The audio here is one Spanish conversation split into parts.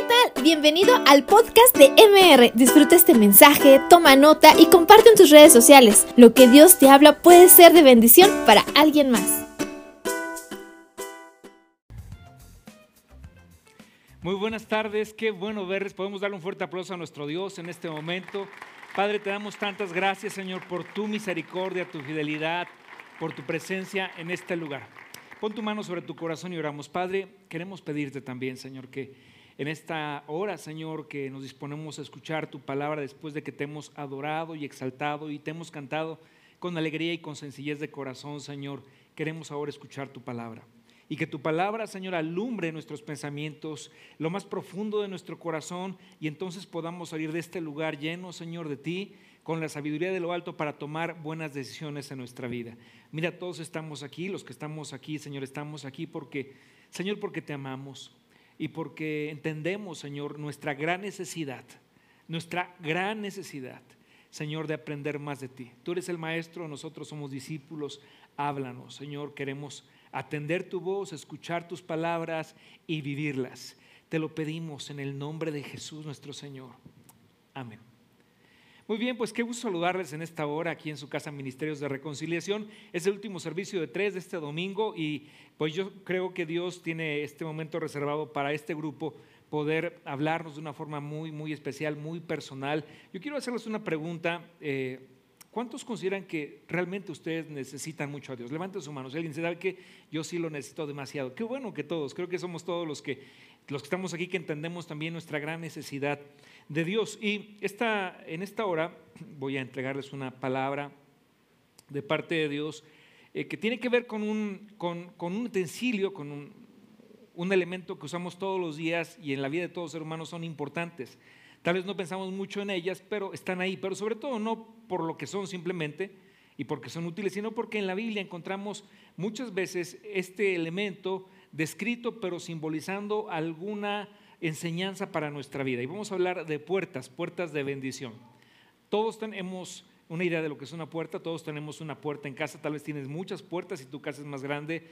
¿qué tal? Bienvenido al podcast de MR. Disfruta este mensaje, toma nota y comparte en tus redes sociales. Lo que Dios te habla puede ser de bendición para alguien más. Muy buenas tardes, qué bueno verles. Podemos darle un fuerte aplauso a nuestro Dios en este momento. Padre, te damos tantas gracias, Señor, por tu misericordia, tu fidelidad, por tu presencia en este lugar. Pon tu mano sobre tu corazón y oramos. Padre, queremos pedirte también, Señor, que en esta hora, Señor, que nos disponemos a escuchar tu palabra después de que te hemos adorado y exaltado y te hemos cantado con alegría y con sencillez de corazón, Señor, queremos ahora escuchar tu palabra. Y que tu palabra, Señor, alumbre nuestros pensamientos, lo más profundo de nuestro corazón, y entonces podamos salir de este lugar lleno, Señor, de ti, con la sabiduría de lo alto para tomar buenas decisiones en nuestra vida. Mira, todos estamos aquí, los que estamos aquí, Señor, estamos aquí porque, Señor, porque te amamos y porque entendemos, Señor, nuestra gran necesidad, nuestra gran necesidad, Señor, de aprender más de ti. Tú eres el maestro, nosotros somos discípulos, háblanos, Señor, queremos atender tu voz, escuchar tus palabras y vivirlas. Te lo pedimos en el nombre de Jesús nuestro Señor. Amén. Muy bien, pues qué gusto saludarles en esta hora aquí en su casa Ministerios de Reconciliación. Es el último servicio de tres de este domingo y pues yo creo que Dios tiene este momento reservado para este grupo poder hablarnos de una forma muy, muy especial, muy personal. Yo quiero hacerles una pregunta. Eh, ¿Cuántos consideran que realmente ustedes necesitan mucho a Dios? Levanten su mano. Si alguien se da que yo sí lo necesito demasiado. Qué bueno que todos. Creo que somos todos los que, los que estamos aquí que entendemos también nuestra gran necesidad de Dios. Y esta, en esta hora voy a entregarles una palabra de parte de Dios eh, que tiene que ver con un, con, un utensilio, con un, un, elemento que usamos todos los días y en la vida de todos los seres humanos son importantes. Tal vez no pensamos mucho en ellas, pero están ahí, pero sobre todo no por lo que son simplemente y porque son útiles, sino porque en la Biblia encontramos muchas veces este elemento descrito, pero simbolizando alguna enseñanza para nuestra vida. Y vamos a hablar de puertas, puertas de bendición. Todos tenemos una idea de lo que es una puerta, todos tenemos una puerta en casa, tal vez tienes muchas puertas y tu casa es más grande.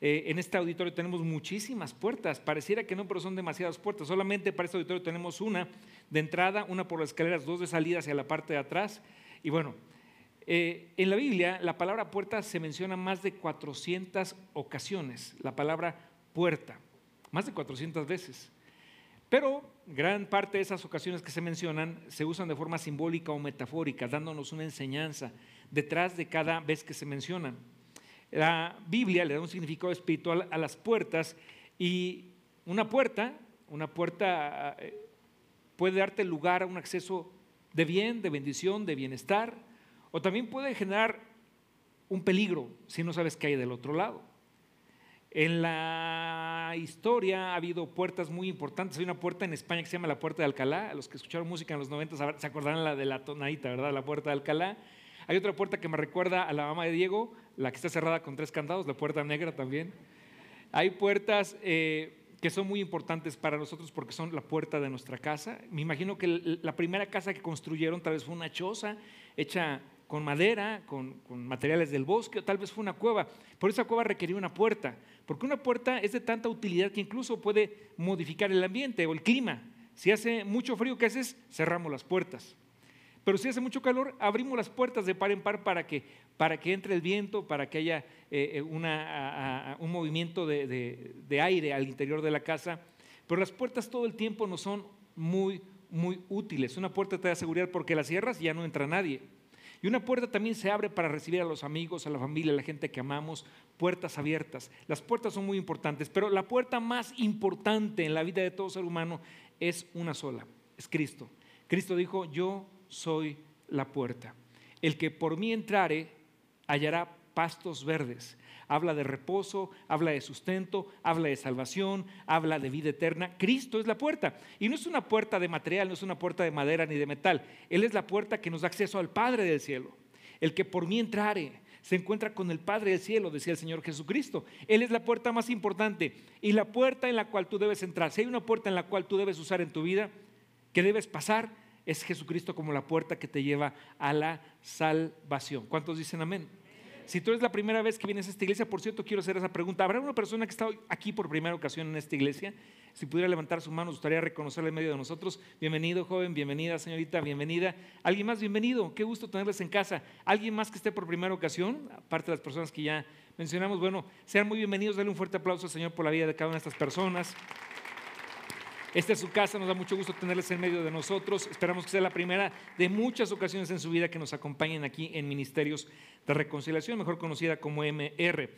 Eh, en este auditorio tenemos muchísimas puertas, pareciera que no, pero son demasiadas puertas. Solamente para este auditorio tenemos una de entrada, una por las escaleras, dos de salida hacia la parte de atrás. Y bueno, eh, en la Biblia la palabra puerta se menciona más de 400 ocasiones, la palabra puerta, más de 400 veces. Pero gran parte de esas ocasiones que se mencionan se usan de forma simbólica o metafórica, dándonos una enseñanza detrás de cada vez que se mencionan. La Biblia le da un significado espiritual a las puertas y una puerta, una puerta eh, puede darte lugar a un acceso de bien, de bendición, de bienestar, o también puede generar un peligro si no sabes qué hay del otro lado. En la historia ha habido puertas muy importantes. Hay una puerta en España que se llama la Puerta de Alcalá. Los que escucharon música en los 90 se acordarán la de la tonadita, ¿verdad? La Puerta de Alcalá. Hay otra puerta que me recuerda a la mamá de Diego, la que está cerrada con tres candados, la Puerta Negra también. Hay puertas eh, que son muy importantes para nosotros porque son la puerta de nuestra casa. Me imagino que la primera casa que construyeron tal vez fue una choza hecha con madera, con, materiales del bosque, o tal vez fue una cueva. Por esa cueva requería una puerta, porque una puerta es de tanta utilidad que incluso puede modificar el ambiente o el clima. Si hace mucho frío, ¿qué haces? Cerramos las puertas. Pero si hace mucho calor, abrimos las puertas de par en par para que, para que entre el viento, para que haya eh, eh, una, un movimiento de, de aire al interior de la casa. Pero las puertas todo el tiempo no son muy, muy útiles. Una puerta te da seguridad porque las cierras y ya no entra nadie. Y una puerta también se abre para recibir a los amigos, a la familia, a la gente que amamos, puertas abiertas. Las puertas son muy importantes, pero la puerta más importante en la vida de todo ser humano es una sola, es Cristo. Cristo dijo, yo soy la puerta. El que por mí entrare hallará pastos verdes habla de reposo, habla de sustento, habla de salvación, habla de vida eterna. Cristo es la puerta. Y no es una puerta de material, no es una puerta de madera ni de metal. Él es la puerta que nos da acceso al Padre del cielo. El que por mí entrare se encuentra con el Padre del cielo, decía el Señor Jesucristo. Él es la puerta más importante y la puerta en la cual tú debes entrar. Si hay una puerta en la cual tú debes usar en tu vida, que debes pasar, es Jesucristo como la puerta que te lleva a la salvación. ¿Cuántos dicen amén? Si tú eres la primera vez que vienes a esta iglesia, por cierto, quiero hacer esa pregunta. ¿Habrá una persona que está aquí por primera ocasión en esta iglesia? Si pudiera levantar su mano, gustaría reconocerle en medio de nosotros. Bienvenido, joven, bienvenida, señorita, bienvenida. ¿Alguien más? Bienvenido. Qué gusto tenerles en casa. ¿Alguien más que esté por primera ocasión? Aparte de las personas que ya mencionamos, bueno, sean muy bienvenidos. Dale un fuerte aplauso al Señor por la vida de cada una de estas personas. Esta es su casa, nos da mucho gusto tenerles en medio de nosotros. Esperamos que sea la primera de muchas ocasiones en su vida que nos acompañen aquí en Ministerios de Reconciliación, mejor conocida como MR.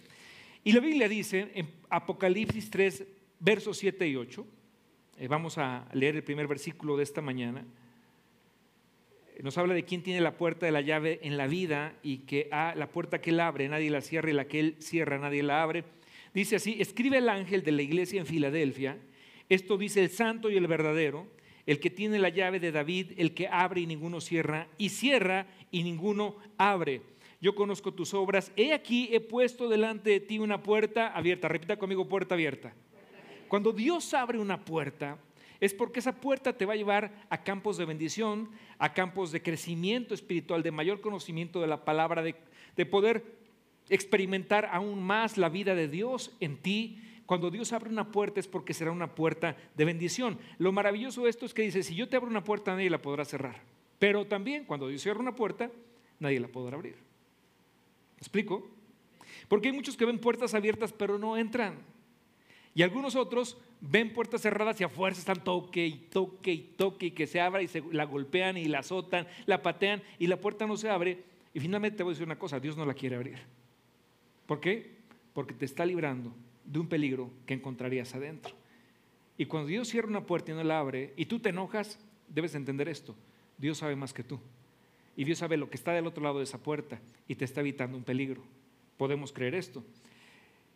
Y la Biblia dice en Apocalipsis 3, versos 7 y 8, eh, vamos a leer el primer versículo de esta mañana, nos habla de quién tiene la puerta de la llave en la vida y que a la puerta que él abre nadie la cierra y la que él cierra nadie la abre. Dice así, escribe el ángel de la iglesia en Filadelfia esto dice el santo y el verdadero, el que tiene la llave de David, el que abre y ninguno cierra, y cierra y ninguno abre. Yo conozco tus obras. He aquí, he puesto delante de ti una puerta abierta. Repita conmigo, puerta abierta. Cuando Dios abre una puerta, es porque esa puerta te va a llevar a campos de bendición, a campos de crecimiento espiritual, de mayor conocimiento de la palabra, de, de poder experimentar aún más la vida de Dios en ti cuando Dios abre una puerta es porque será una puerta de bendición. Lo maravilloso de esto es que dice, si yo te abro una puerta, nadie la podrá cerrar. Pero también cuando Dios cierra una puerta, nadie la podrá abrir. ¿Me explico? Porque hay muchos que ven puertas abiertas pero no entran. Y algunos otros ven puertas cerradas y a fuerza están toque y toque y toque y que se abra y se la golpean y la azotan, la patean y la puerta no se abre. Y finalmente te voy a decir una cosa, Dios no la quiere abrir. ¿Por qué? Porque te está librando de un peligro que encontrarías adentro. Y cuando Dios cierra una puerta y no la abre, y tú te enojas, debes entender esto. Dios sabe más que tú. Y Dios sabe lo que está del otro lado de esa puerta y te está evitando un peligro. Podemos creer esto.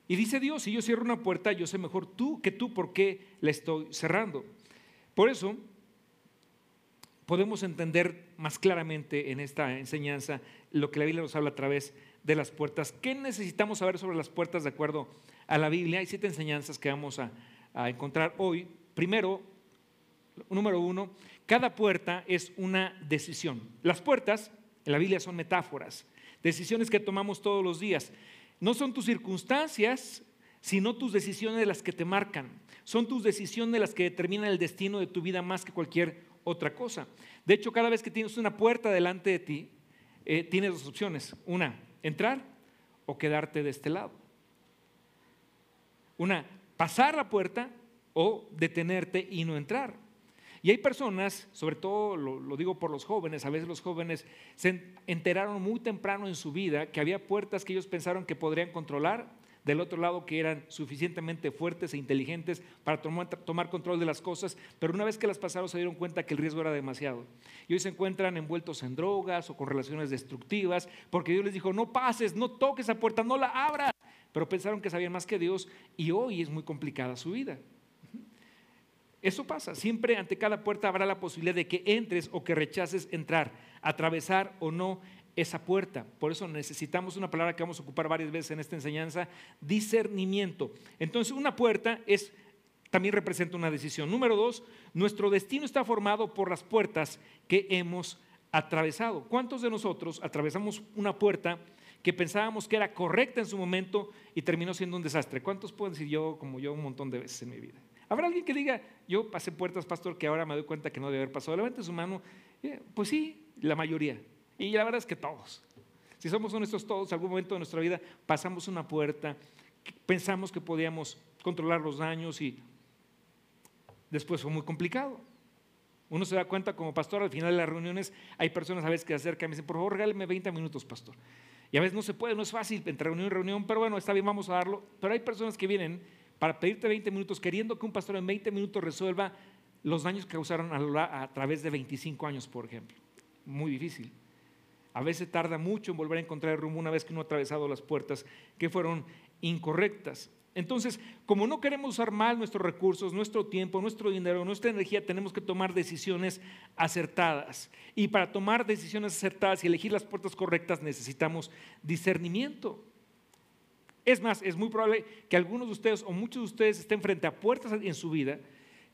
Y dice Dios, si yo cierro una puerta, yo sé mejor tú que tú por qué la estoy cerrando. Por eso podemos entender más claramente en esta enseñanza lo que la Biblia nos habla a través de las puertas. ¿Qué necesitamos saber sobre las puertas de acuerdo a la Biblia? Hay siete enseñanzas que vamos a, encontrar hoy. Primero, número uno, cada puerta es una decisión. Las puertas en la Biblia son metáforas, decisiones que tomamos todos los días. No son tus circunstancias, sino tus decisiones las que te marcan. Son tus decisiones las que determinan el destino de tu vida más que cualquier otra cosa. De hecho, cada vez que tienes una puerta delante de ti, eh, tienes dos opciones. Una, entrar o quedarte de este lado. Una, pasar la puerta o detenerte y no entrar. Y hay personas, sobre todo lo, digo por los jóvenes, a veces los jóvenes se enteraron muy temprano en su vida que había puertas que ellos pensaron que podrían controlar del otro lado que eran suficientemente fuertes e inteligentes para tomar, control de las cosas, pero una vez que las pasaron se dieron cuenta que el riesgo era demasiado. Y hoy se encuentran envueltos en drogas o con relaciones destructivas, porque Dios les dijo, no pases, no toques esa puerta, no la abras. Pero pensaron que sabían más que Dios y hoy es muy complicada su vida. Eso pasa, siempre ante cada puerta habrá la posibilidad de que entres o que rechaces entrar, atravesar o no esa puerta. Por eso necesitamos una palabra que vamos a ocupar varias veces en esta enseñanza, discernimiento. Entonces, una puerta es también representa una decisión. Número dos, nuestro destino está formado por las puertas que hemos atravesado. ¿Cuántos de nosotros atravesamos una puerta que pensábamos que era correcta en su momento y terminó siendo un desastre? ¿Cuántos pueden decir yo, como yo, un montón de veces en mi vida? ¿Habrá alguien que diga, yo pasé puertas, pastor, que ahora me doy cuenta que no debe haber pasado? Levante su mano. Eh, pues sí, la mayoría. Y la verdad es que todos. Si somos honestos todos, algún momento de nuestra vida pasamos una puerta, pensamos que podíamos controlar los daños y después fue muy complicado. Uno se da cuenta como pastor al final de las reuniones, hay personas a veces que se acercan y me dicen, por favor, regáleme 20 minutos, pastor. Y a veces no se puede, no es fácil entre reunión y reunión, pero bueno, está bien, vamos a darlo. Pero hay personas que vienen para pedirte 20 minutos, queriendo que un pastor en 20 minutos resuelva los daños que causaron a, a través de 25 años, por ejemplo. Muy difícil. A veces tarda mucho en volver a encontrar el rumbo una vez que uno ha atravesado las puertas que fueron incorrectas. Entonces, como no queremos usar mal nuestros recursos, nuestro tiempo, nuestro dinero, nuestra energía, tenemos que tomar decisiones acertadas. Y para tomar decisiones acertadas y elegir las puertas correctas necesitamos discernimiento. Es más, es muy probable que algunos de ustedes o muchos de ustedes estén frente a puertas en su vida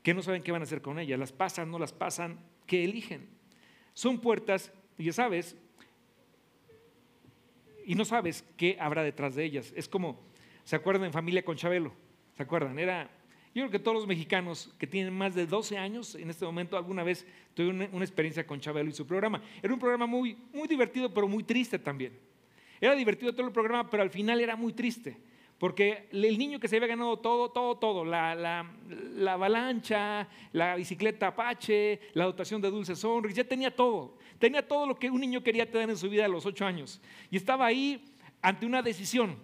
que no saben qué van a hacer con ellas. Las pasan, no las pasan, ¿qué eligen? Son puertas, ya sabes, y no sabes qué habrá detrás de ellas. Es como, ¿se acuerdan en Familia con Chabelo? ¿Se acuerdan? Era, yo creo que todos los mexicanos que tienen más de 12 años en este momento alguna vez tuvieron una, experiencia con Chabelo y su programa. Era un programa muy, muy divertido, pero muy triste también. Era divertido todo el programa, pero al final era muy triste. Porque el niño que se había ganado todo, todo, todo, la, la, avalancha, la bicicleta Apache, la dotación de dulces sonris, ya tenía todo. Tenía todo lo que un niño quería tener en su vida a los ocho años. Y estaba ahí ante una decisión.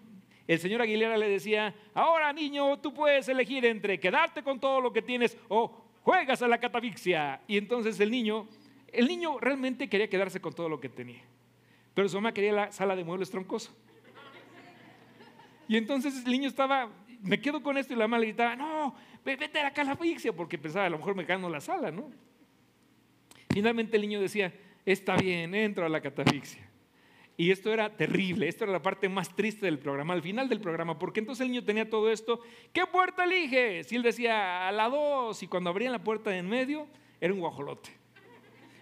El señor Aguilera le decía, ahora niño, tú puedes elegir entre quedarte con todo lo que tienes o juegas a la catafixia. Y entonces el niño, el niño realmente quería quedarse con todo lo que tenía. Pero su mamá quería la sala de muebles troncoso. Y entonces el niño estaba, me quedo con esto y la mamá le gritaba, no, vete a la catafixia, porque pensaba, a lo mejor me gano la sala, ¿no? Finalmente el niño decía, está bien, entro a la catafixia. Y esto era terrible, esto era la parte más triste del programa, al final del programa, porque entonces el niño tenía todo esto, ¿qué puerta eliges? Y él decía, a la dos, y cuando abrían la puerta de en medio, era un guajolote.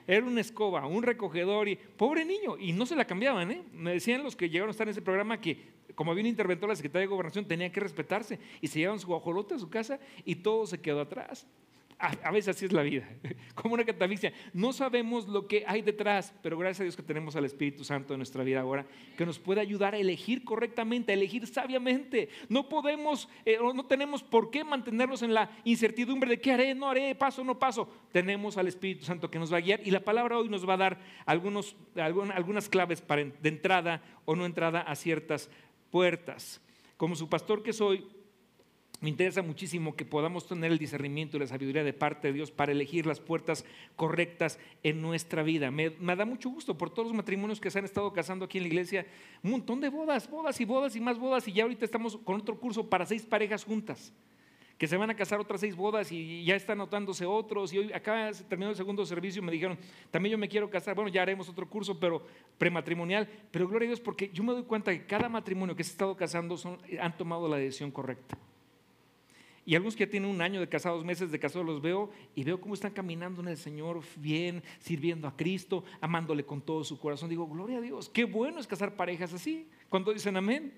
Era una escoba, un recogedor, y pobre niño, y no se la cambiaban, ¿eh? Me decían los que llegaron a estar en ese programa que como había un interventor la Secretaría de Gobernación, tenía que respetarse y se llevaban su guajolote a su casa y todo se quedó atrás. A, veces así es la vida, como una catafixia. No sabemos lo que hay detrás, pero gracias a Dios que tenemos al Espíritu Santo en nuestra vida ahora, que nos puede ayudar a elegir correctamente, a elegir sabiamente. No podemos, eh, no tenemos por qué mantenernos en la incertidumbre de qué haré, no haré, paso, no paso. Tenemos al Espíritu Santo que nos va a guiar y la palabra hoy nos va a dar algunas claves para, de entrada o no entrada a ciertas puertas. Como su pastor que soy, me interesa muchísimo que podamos tener el discernimiento y la sabiduría de parte de Dios para elegir las puertas correctas en nuestra vida. Me, da mucho gusto por todos los matrimonios que se han estado casando aquí en la iglesia. Un montón de bodas, bodas y bodas y más bodas. Y ya ahorita estamos con otro curso para seis parejas juntas que se van a casar otras seis bodas y ya están notándose otros. Y hoy acá terminó el segundo servicio y me dijeron, también yo me quiero casar. Bueno, ya haremos otro curso, pero prematrimonial. Pero gloria a Dios, porque yo me doy cuenta que cada matrimonio que se ha estado casando son, han tomado la decisión correcta. Y algunos que ya tienen un año de casados, meses de casados, los veo y veo cómo están caminando en el Señor bien, sirviendo a Cristo, amándole con todo su corazón. Digo, gloria a Dios, qué bueno es casar parejas así. Cuando dicen amén.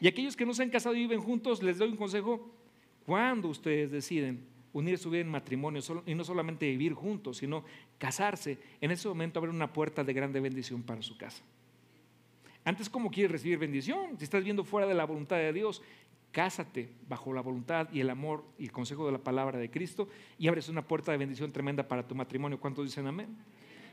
Y aquellos que no se han casado y viven juntos, les doy un consejo, cuando ustedes deciden unir su vida en matrimonio y no solamente vivir juntos, sino casarse, en ese momento abre una puerta de grande bendición para su casa. Antes, ¿cómo quieres recibir bendición? Si estás viendo fuera de la voluntad de Dios, cásate bajo la voluntad y el amor y el consejo de la palabra de Cristo y abres una puerta de bendición tremenda para tu matrimonio. ¿Cuántos dicen amén?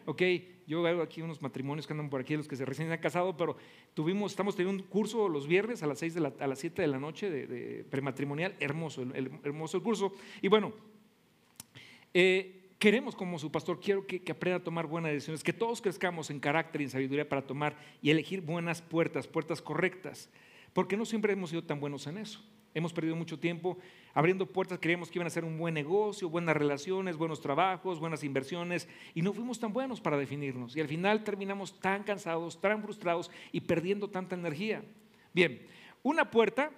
ok, yo veo aquí unos matrimonios que andan por aquí, los que se recién han casado, pero tuvimos, estamos teniendo un curso los viernes a las, 6 de la, a las 7 de la noche de, prematrimonial, hermoso, el, hermoso el curso. Y bueno, eh, queremos como su pastor, quiero que, que, aprenda a tomar buenas decisiones, que todos crezcamos en carácter y en sabiduría para tomar y elegir buenas puertas, puertas correctas, porque no siempre hemos sido tan buenos en eso. Hemos perdido mucho tiempo abriendo puertas, creíamos que iban a ser un buen negocio, buenas relaciones, buenos trabajos, buenas inversiones, y no fuimos tan buenos para definirnos. Y al final terminamos tan cansados, tan frustrados y perdiendo tanta energía. Bien, una puerta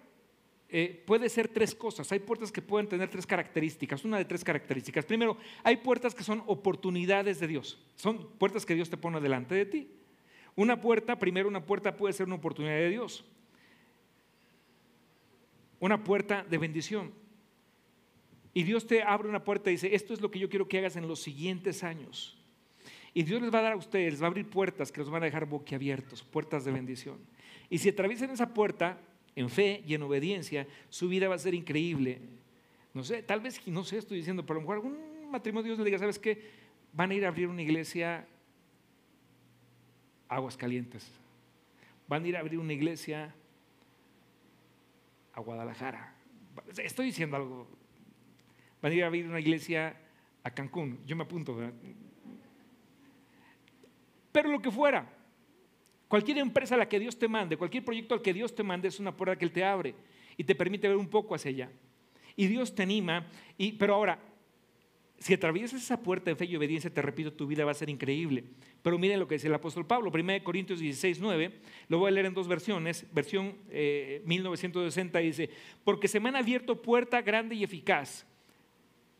eh, puede ser tres cosas. Hay puertas que pueden tener tres características, una de tres características. Primero, hay puertas que son oportunidades de Dios, son puertas que Dios te pone delante de ti. Una puerta, primero una puerta puede ser una oportunidad de Dios una puerta de bendición. Y Dios te abre una puerta y dice, esto es lo que yo quiero que hagas en los siguientes años. Y Dios les va a dar a ustedes, les va a abrir puertas que los van a dejar boquiabiertos, puertas de bendición. Y si atraviesan esa puerta en fe y en obediencia, su vida va a ser increíble. No sé, tal vez, no sé, estoy diciendo, pero a lo mejor algún matrimonio Dios le diga, ¿sabes qué? Van a ir a abrir una iglesia aguas calientes. Van a ir a abrir una iglesia Guadalajara. Estoy diciendo algo. Van a ir a abrir una iglesia a Cancún. Yo me apunto. Pero lo que fuera, cualquier empresa a la que Dios te mande, cualquier proyecto al que Dios te mande es una puerta que Él te abre y te permite ver un poco hacia allá. Y Dios te anima, y, pero ahora, si atraviesas esa puerta de fe y obediencia, te repito, tu vida va a ser increíble. Pero miren lo que dice el apóstol Pablo, 1 Corintios 16, 9, lo voy a leer en dos versiones. Versión 1960 eh, dice, porque se me han abierto puerta grande y eficaz,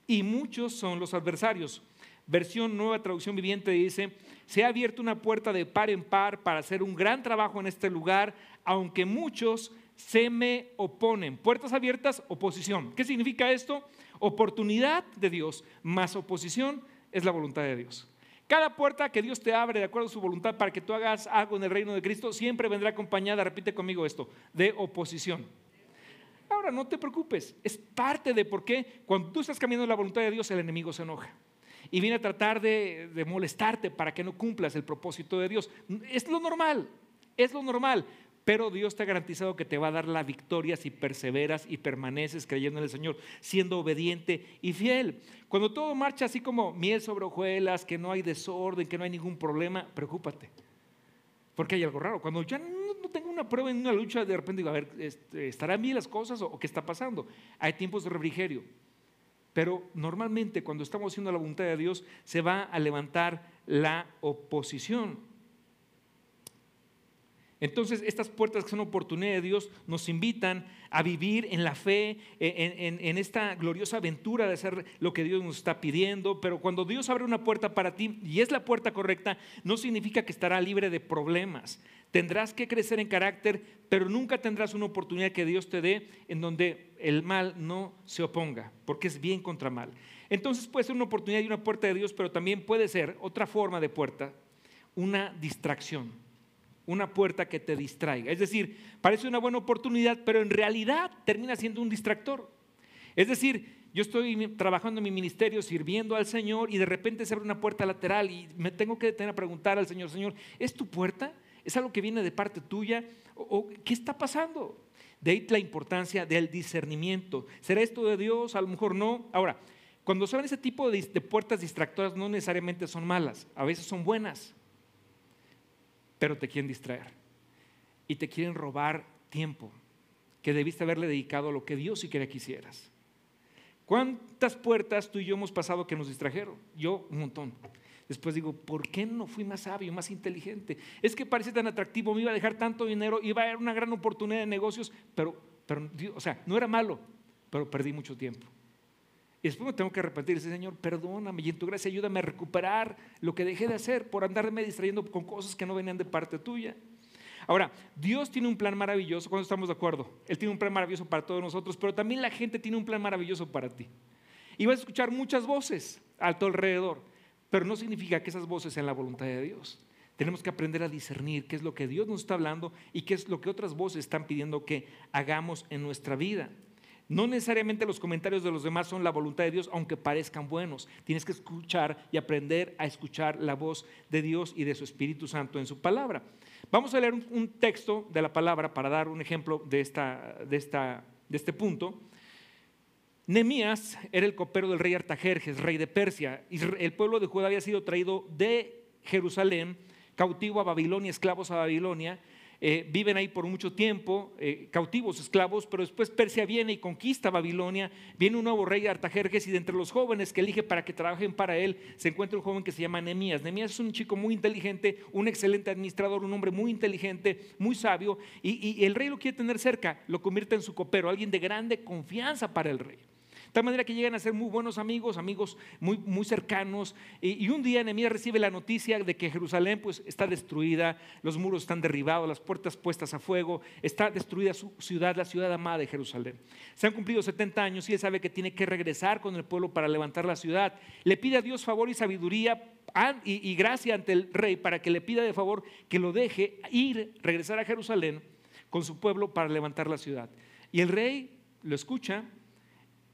y muchos son los adversarios. versión nueva traducción viviente dice, se ha abierto una puerta de par en par para hacer un gran trabajo en este lugar, aunque muchos se me oponen. Puertas abiertas, oposición. ¿Qué significa esto? Oportunidad de Dios más oposición es la voluntad de Dios. Cada puerta que Dios te abre de acuerdo a su voluntad para que tú hagas algo en el reino de Cristo siempre vendrá acompañada, repite conmigo esto, de oposición. Ahora, no te preocupes, es parte de por qué cuando tú estás caminando en la voluntad de Dios el enemigo se enoja y viene a tratar de, de molestarte para que no cumplas el propósito de Dios. Es lo normal, es lo normal. Pero Dios te ha garantizado que te va a dar la victoria si perseveras y permaneces creyendo en el Señor, siendo obediente y fiel. Cuando todo marcha así como miel sobre hojuelas, que no hay desorden, que no hay ningún problema, preocúpate. Porque hay algo raro. Cuando ya no, tengo una prueba en una lucha, de repente digo, a ver, este, ¿estarán bien las cosas o qué está pasando? Hay tiempos de refrigerio. Pero normalmente cuando estamos haciendo la voluntad de Dios, se va a levantar la oposición. Entonces, estas puertas que son oportunidad de Dios nos invitan a vivir en la fe, en, esta gloriosa aventura de hacer lo que Dios nos está pidiendo. Pero cuando Dios abre una puerta para ti y es la puerta correcta, no significa que estará libre de problemas. Tendrás que crecer en carácter, pero nunca tendrás una oportunidad que Dios te dé en donde el mal no se oponga, porque es bien contra mal. Entonces puede ser una oportunidad y una puerta de Dios, pero también puede ser otra forma de puerta, una distracción una puerta que te distraiga. Es decir, parece una buena oportunidad, pero en realidad termina siendo un distractor. Es decir, yo estoy trabajando en mi ministerio, sirviendo al Señor y de repente se abre una puerta lateral y me tengo que detener a preguntar al Señor, Señor, ¿es tu puerta? ¿Es algo que viene de parte tuya? ¿O, qué está pasando? De ahí la importancia del discernimiento. ¿Será esto de Dios? A lo mejor no. Ahora, cuando son ese tipo de puertas distractoras no necesariamente son malas, a veces son buenas pero te quieren distraer y te quieren robar tiempo que debiste haberle dedicado a lo que Dios que hicieras. ¿Cuántas puertas tú y yo hemos pasado que nos distrajeron? Yo un montón. Después digo, ¿por qué no fui más sabio, más inteligente? Es que parece tan atractivo, me iba a dejar tanto dinero, iba a haber una gran oportunidad de negocios, pero, pero o sea, no era malo, pero perdí mucho tiempo. Y después me tengo que arrepentir y decir, Señor, perdóname y en tu gracia ayúdame a recuperar lo que dejé de hacer por andarme distrayendo con cosas que no venían de parte tuya. Ahora, Dios tiene un plan maravilloso, cuando estamos de acuerdo, Él tiene un plan maravilloso para todos nosotros, pero también la gente tiene un plan maravilloso para ti. Y vas a escuchar muchas voces a tu alrededor, pero no significa que esas voces sean la voluntad de Dios. Tenemos que aprender a discernir qué es lo que Dios nos está hablando y qué es lo que otras voces están pidiendo que hagamos en nuestra vida. No necesariamente los comentarios de los demás son la voluntad de Dios, aunque parezcan buenos. Tienes que escuchar y aprender a escuchar la voz de Dios y de su Espíritu Santo en su palabra. Vamos a leer un, texto de la palabra para dar un ejemplo de, esta, de, esta, de este punto. Nemías era el copero del rey Artajerjes, rey de Persia. El pueblo de Judá había sido traído de Jerusalén, cautivo a Babilonia, esclavos a Babilonia, eh, viven ahí por mucho tiempo, eh, cautivos, esclavos, pero después Persia viene y conquista Babilonia, viene un nuevo rey Artajerjes y de entre los jóvenes que elige para que trabajen para él se encuentra un joven que se llama Nemías. Nemías es un chico muy inteligente, un excelente administrador, un hombre muy inteligente, muy sabio, y, y el rey lo quiere tener cerca, lo convierte en su copero, alguien de grande confianza para el rey. De tal manera que llegan a ser muy buenos amigos, amigos muy, muy cercanos. Y, un día Nehemías recibe la noticia de que Jerusalén pues, está destruida, los muros están derribados, las puertas puestas a fuego, está destruida su ciudad, la ciudad amada de Jerusalén. Se han cumplido 70 años y él sabe que tiene que regresar con el pueblo para levantar la ciudad. Le pide a Dios favor y sabiduría y, y gracia ante el rey para que le pida de favor que lo deje ir, regresar a Jerusalén con su pueblo para levantar la ciudad. Y el rey lo escucha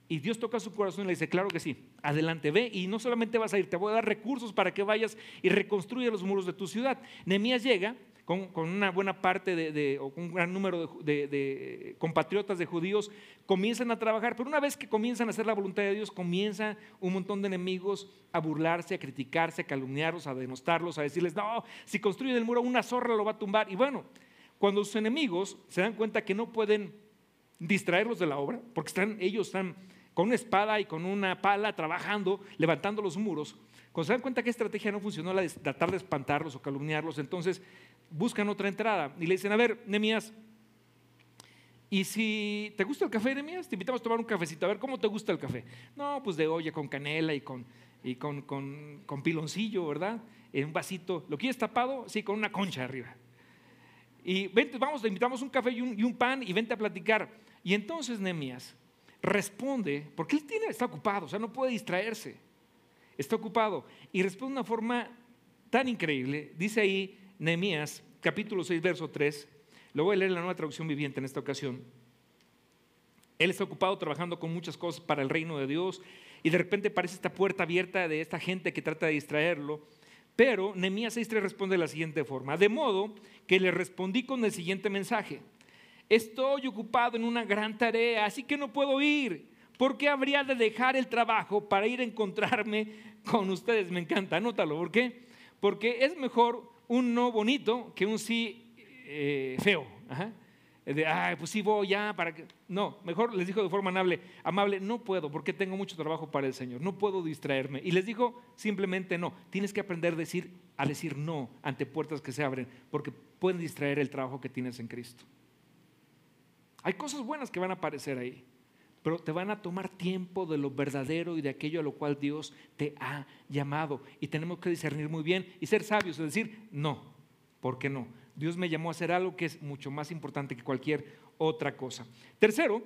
y Dios toca su corazón y le dice, claro que sí, adelante, ve y no solamente vas a ir, te voy a dar recursos para que vayas y reconstruya los muros de tu ciudad. Nehemías llega con, una buena parte de, o con un gran número de, compatriotas de judíos, comienzan a trabajar, pero una vez que comienzan a hacer la voluntad de Dios, comienza un montón de enemigos a burlarse, a criticarse, a calumniarlos, a denostarlos, a decirles, no, si construyen el muro, una zorra lo va a tumbar. Y bueno, cuando sus enemigos se dan cuenta que no pueden distraerlos de la obra, porque están, ellos están con una espada y con una pala trabajando, levantando los muros. Cuando se dan cuenta que estrategia no funcionó, la de tratar de espantarlos o calumniarlos, entonces buscan otra entrada y le dicen, a ver, Nemías, Y si te gusta el café, Nehemías, te invitamos a tomar un cafecito. A ver, ¿cómo te gusta el café? No, pues de olla con canela y con, y con, con, con piloncillo, ¿verdad? En un vasito. ¿Lo quieres tapado? Sí, con una concha arriba. Y vente, vamos, te invitamos un café y un, y un pan y vente a platicar. Y entonces Nehemías responde, porque él tiene, está ocupado, o sea, no puede distraerse. Está ocupado. Y responde de una forma tan increíble. Dice ahí Nehemías, capítulo 6, verso 3. Lo voy a leer en la nueva traducción viviente en esta ocasión. Él está ocupado trabajando con muchas cosas para el reino de Dios y de repente parece esta puerta abierta de esta gente que trata de distraerlo. Pero Nehemías 6.3 responde de la siguiente forma. De modo que le respondí con el siguiente mensaje. Estoy ocupado en una gran tarea, así que no puedo ir. ¿Por qué habría de dejar el trabajo para ir a encontrarme con ustedes? Me encanta, anótalo. ¿Por qué? Porque es mejor un no bonito que un sí eh, feo. De, ay, pues sí voy ya para que... No, mejor les dijo de forma amable, amable, no puedo porque tengo mucho trabajo para el Señor, no puedo distraerme. Y les dijo simplemente no, tienes que aprender a decir, a decir no ante puertas que se abren porque pueden distraer el trabajo que tienes en Cristo. Hay cosas buenas que van a aparecer ahí, pero te van a tomar tiempo de lo verdadero y de aquello a lo cual Dios te ha llamado. Y tenemos que discernir muy bien y ser sabios, es decir, no, ¿por qué no? Dios me llamó a hacer algo que es mucho más importante que cualquier otra cosa. Tercero,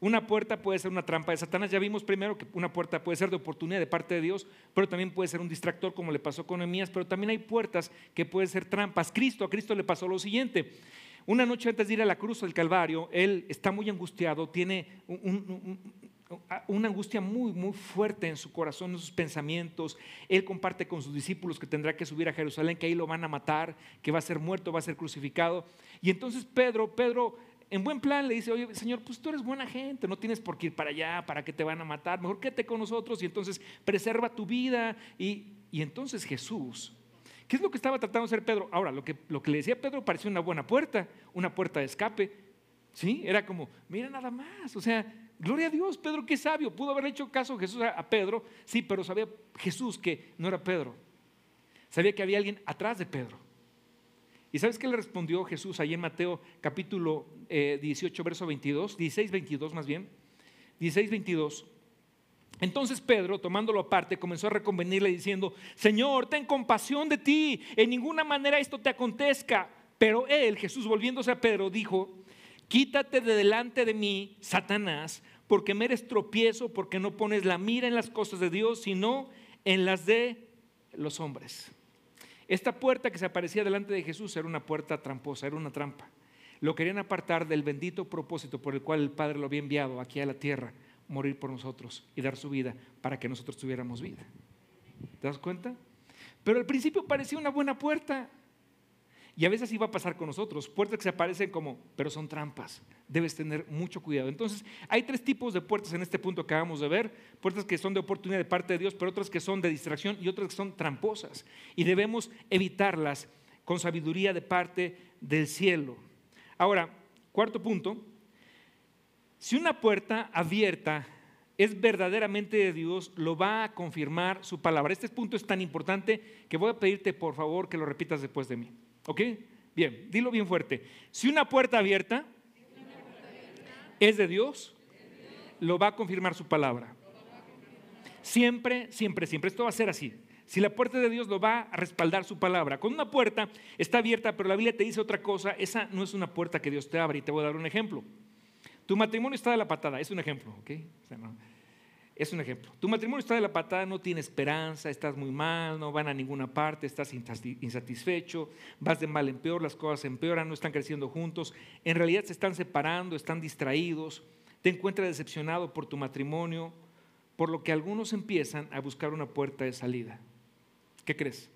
una puerta puede ser una trampa de Satanás. Ya vimos primero que una puerta puede ser de oportunidad de parte de Dios, pero también puede ser un distractor como le pasó con Emías, pero también hay puertas que pueden ser trampas. Cristo, a Cristo le pasó lo siguiente. Una noche antes de ir a la cruz del Calvario, él está muy angustiado, tiene una angustia muy, muy fuerte en su corazón, en sus pensamientos. Él comparte con sus discípulos que tendrá que subir a Jerusalén, que ahí lo van a matar, que va a ser muerto, va a ser crucificado. Y entonces Pedro, Pedro, en buen plan le dice, oye, Señor, pues tú eres buena gente, no tienes por qué ir para allá, para que te van a matar, mejor quédate con nosotros y entonces preserva tu vida. Y, y entonces Jesús ¿Qué es lo que estaba tratando de hacer Pedro? Ahora, lo que, lo que le decía Pedro parecía una buena puerta, una puerta de escape. ¿Sí? Era como, mira nada más, o sea, gloria a Dios, Pedro, qué sabio, pudo haberle hecho caso Jesús a, Pedro, sí, pero sabía Jesús que no era Pedro, sabía que había alguien atrás de Pedro. ¿Y sabes qué le respondió Jesús ahí en Mateo capítulo 18, eh, verso 22, 16, 22 más bien? 16, 22. Entonces Pedro, tomándolo aparte, comenzó a reconvenirle diciendo, Señor, ten compasión de ti, en ninguna manera esto te acontezca. Pero él, Jesús, volviéndose a Pedro, dijo, quítate de delante de mí, Satanás, porque me eres tropiezo, porque no pones la mira en las cosas de Dios, sino en las de los hombres. Esta puerta que se aparecía delante de Jesús era una puerta tramposa, era una trampa. Lo querían apartar del bendito propósito por el cual el Padre lo había enviado aquí a la tierra morir por nosotros y dar su vida para que nosotros tuviéramos vida. ¿Te das cuenta? Pero al principio parecía una buena puerta. Y a veces iba a pasar con nosotros, puertas que se aparecen como, pero son trampas. Debes tener mucho cuidado. Entonces, hay tres tipos de puertas en este punto que acabamos de ver. Puertas que son de oportunidad de parte de Dios, pero otras que son de distracción y otras que son tramposas. Y debemos evitarlas con sabiduría de parte del cielo. Ahora, cuarto punto, si una puerta abierta es verdaderamente de Dios, lo va a confirmar su palabra. Este punto es tan importante que voy a pedirte por favor que lo repitas después de mí. ¿Ok? Bien, dilo bien fuerte. Si una puerta abierta es de Dios, lo va a confirmar su palabra. Siempre, siempre, siempre. Esto va a ser así. Si la puerta de Dios lo va a respaldar su palabra. Con una puerta está abierta, pero la Biblia te dice otra cosa, esa no es una puerta que Dios te abre. Y te voy a dar un ejemplo. Tu matrimonio está de la patada, es un ejemplo, ¿ok? es un ejemplo. Tu matrimonio está de la patada, no tiene esperanza, estás muy mal, no van a ninguna parte, estás insatisfecho, vas de mal en peor, las cosas empeoran, no están creciendo juntos, en realidad se están separando, están distraídos, te encuentras decepcionado por tu matrimonio, por lo que algunos empiezan a buscar una puerta de salida. ¿Qué crees?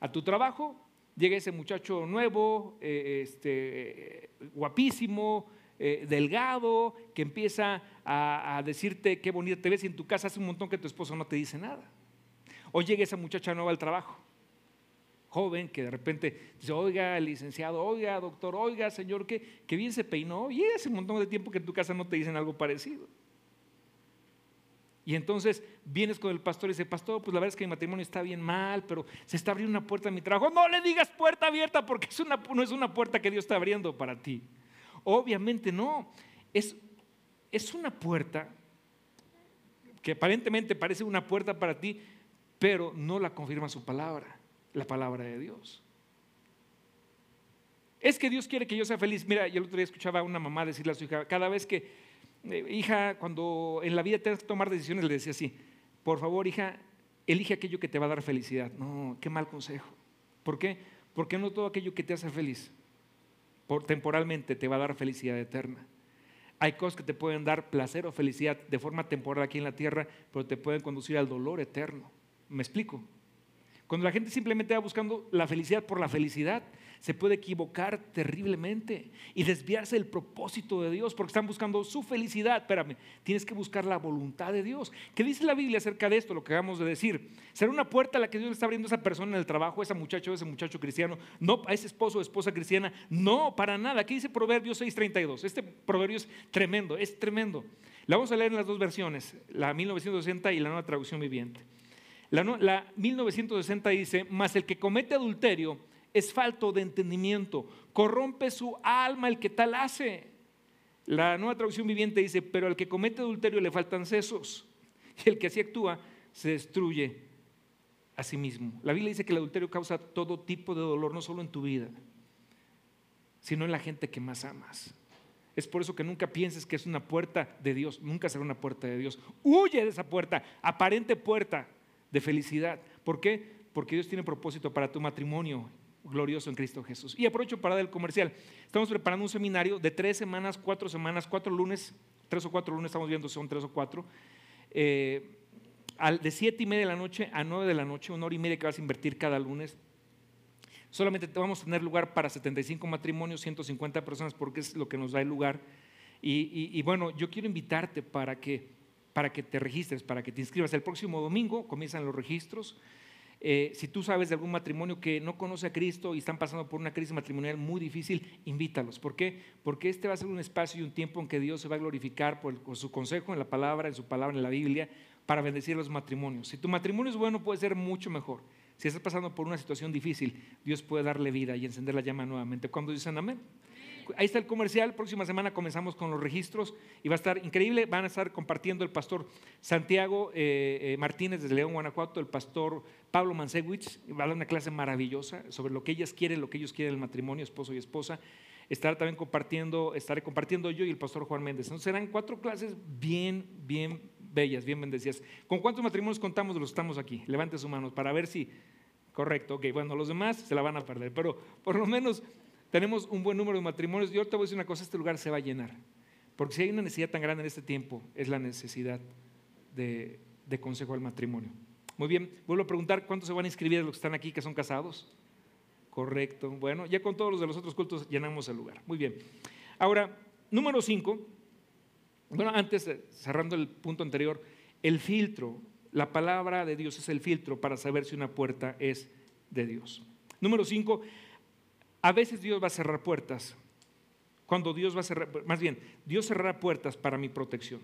A tu trabajo llega ese muchacho nuevo, eh, este, guapísimo, eh, delgado, que empieza a, decirte qué bonita te ves y en tu casa hace un montón que tu esposo no te dice nada. O llega esa muchacha nueva al trabajo, joven, que de repente dice, oiga, licenciado, oiga, doctor, oiga, señor, que, bien se peinó. Y hace un montón de tiempo que en tu casa no te dicen algo parecido. Y entonces vienes con el pastor y dice, pastor, pues la verdad es que mi matrimonio está bien mal, pero se está abriendo una puerta en mi trabajo. No le digas puerta abierta porque no es una puerta que Dios está abriendo para ti. Obviamente no. Es, es una puerta que aparentemente parece una puerta para ti, pero no la confirma su palabra, la palabra de Dios. Es que Dios quiere que yo sea feliz. Mira, yo el otro día escuchaba a una mamá decirle a su hija, cada vez que, eh, hija, cuando en la vida tengas que tomar decisiones, le decía así, por favor, hija, elige aquello que te va a dar felicidad. No, qué mal consejo. ¿Por qué? Porque no todo aquello que te hace feliz, por, temporalmente, te va a dar felicidad eterna. Hay cosas que te pueden dar placer o felicidad de forma temporal aquí en la tierra, pero te pueden conducir al dolor eterno. ¿Me explico? Cuando la gente simplemente va buscando la felicidad por la felicidad, se puede equivocar terriblemente y desviarse del propósito de Dios porque están buscando su felicidad. Espérame, tienes que buscar la voluntad de Dios. ¿Qué dice la Biblia acerca de esto, lo que acabamos de decir? ¿Será una puerta a la que Dios le está abriendo a esa persona en el trabajo, a ese muchacho, ese muchacho cristiano? No, a ese esposo o esposa cristiana. No, para nada. ¿Qué dice Proverbios 6:32? Este proverbio es tremendo, es tremendo. La vamos a leer en las dos versiones, la 1960 y la nueva traducción viviente. La, la 1960 dice, mas el que comete adulterio es falto de entendimiento, corrompe su alma el que tal hace. La nueva traducción viviente dice, pero al que comete adulterio le faltan sesos, y el que así actúa se destruye a sí mismo. La Biblia dice que el adulterio causa todo tipo de dolor, no solo en tu vida, sino en la gente que más amas. Es por eso que nunca pienses que es una puerta de Dios, nunca será una puerta de Dios. Huye de esa puerta, aparente puerta de felicidad. ¿Por qué? Porque Dios tiene propósito para tu matrimonio glorioso en Cristo Jesús. Y aprovecho para dar el comercial. Estamos preparando un seminario de tres semanas, cuatro semanas, cuatro lunes, tres o cuatro lunes, estamos viendo si son tres o cuatro. Eh, de siete y media de la noche a nueve de la noche, una hora y media que vas a invertir cada lunes. Solamente vamos a tener lugar para 75 matrimonios, 150 personas, porque es lo que nos da el lugar. Y, y bueno, yo quiero invitarte para que, para que te registres, para que te inscribas. El próximo domingo comienzan los registros. Eh, si tú sabes de algún matrimonio que no conoce a Cristo y están pasando por una crisis matrimonial muy difícil, invítalos. ¿Por qué? Porque este va a ser un espacio y un tiempo en que Dios se va a glorificar por, su consejo en la palabra, en su palabra, en la Biblia, para bendecir los matrimonios. Si tu matrimonio es bueno, puede ser mucho mejor. Si estás pasando por una situación difícil, Dios puede darle vida y encender la llama nuevamente. Cuando dicen amén? Ahí está el comercial. Próxima semana comenzamos con los registros y va a estar increíble. Van a estar compartiendo el pastor Santiago eh, eh, Martínez desde León, Guanajuato, el pastor Pablo Mansewicz. Va a dar una clase maravillosa sobre lo que ellas quieren, lo que ellos quieren el matrimonio, esposo y esposa. Estará también compartiendo, estaré compartiendo yo y el pastor Juan Méndez. Entonces serán cuatro clases bien, bien bellas, bien bendecidas. ¿Con cuántos matrimonios contamos los estamos aquí? Levante sus manos para ver si. Correcto, ok. Bueno, los demás se la van a perder, pero por lo menos tenemos un buen número de matrimonios. Y ahorita voy a decir una cosa, este lugar se va a llenar. Porque si hay una necesidad tan grande en este tiempo, es la necesidad de, consejo al matrimonio. Muy bien, vuelvo a preguntar, ¿cuántos se van a inscribir de los que están aquí que son casados? Correcto. Bueno, ya con todos los de los otros cultos llenamos el lugar. Muy bien. Ahora, número cinco. Bueno, antes, cerrando el punto anterior, el filtro, la palabra de Dios es el filtro para saber si una puerta es de Dios. Número cinco, a veces Dios va a cerrar puertas. Cuando Dios va a cerrar, más bien, Dios cerrará puertas para mi protección.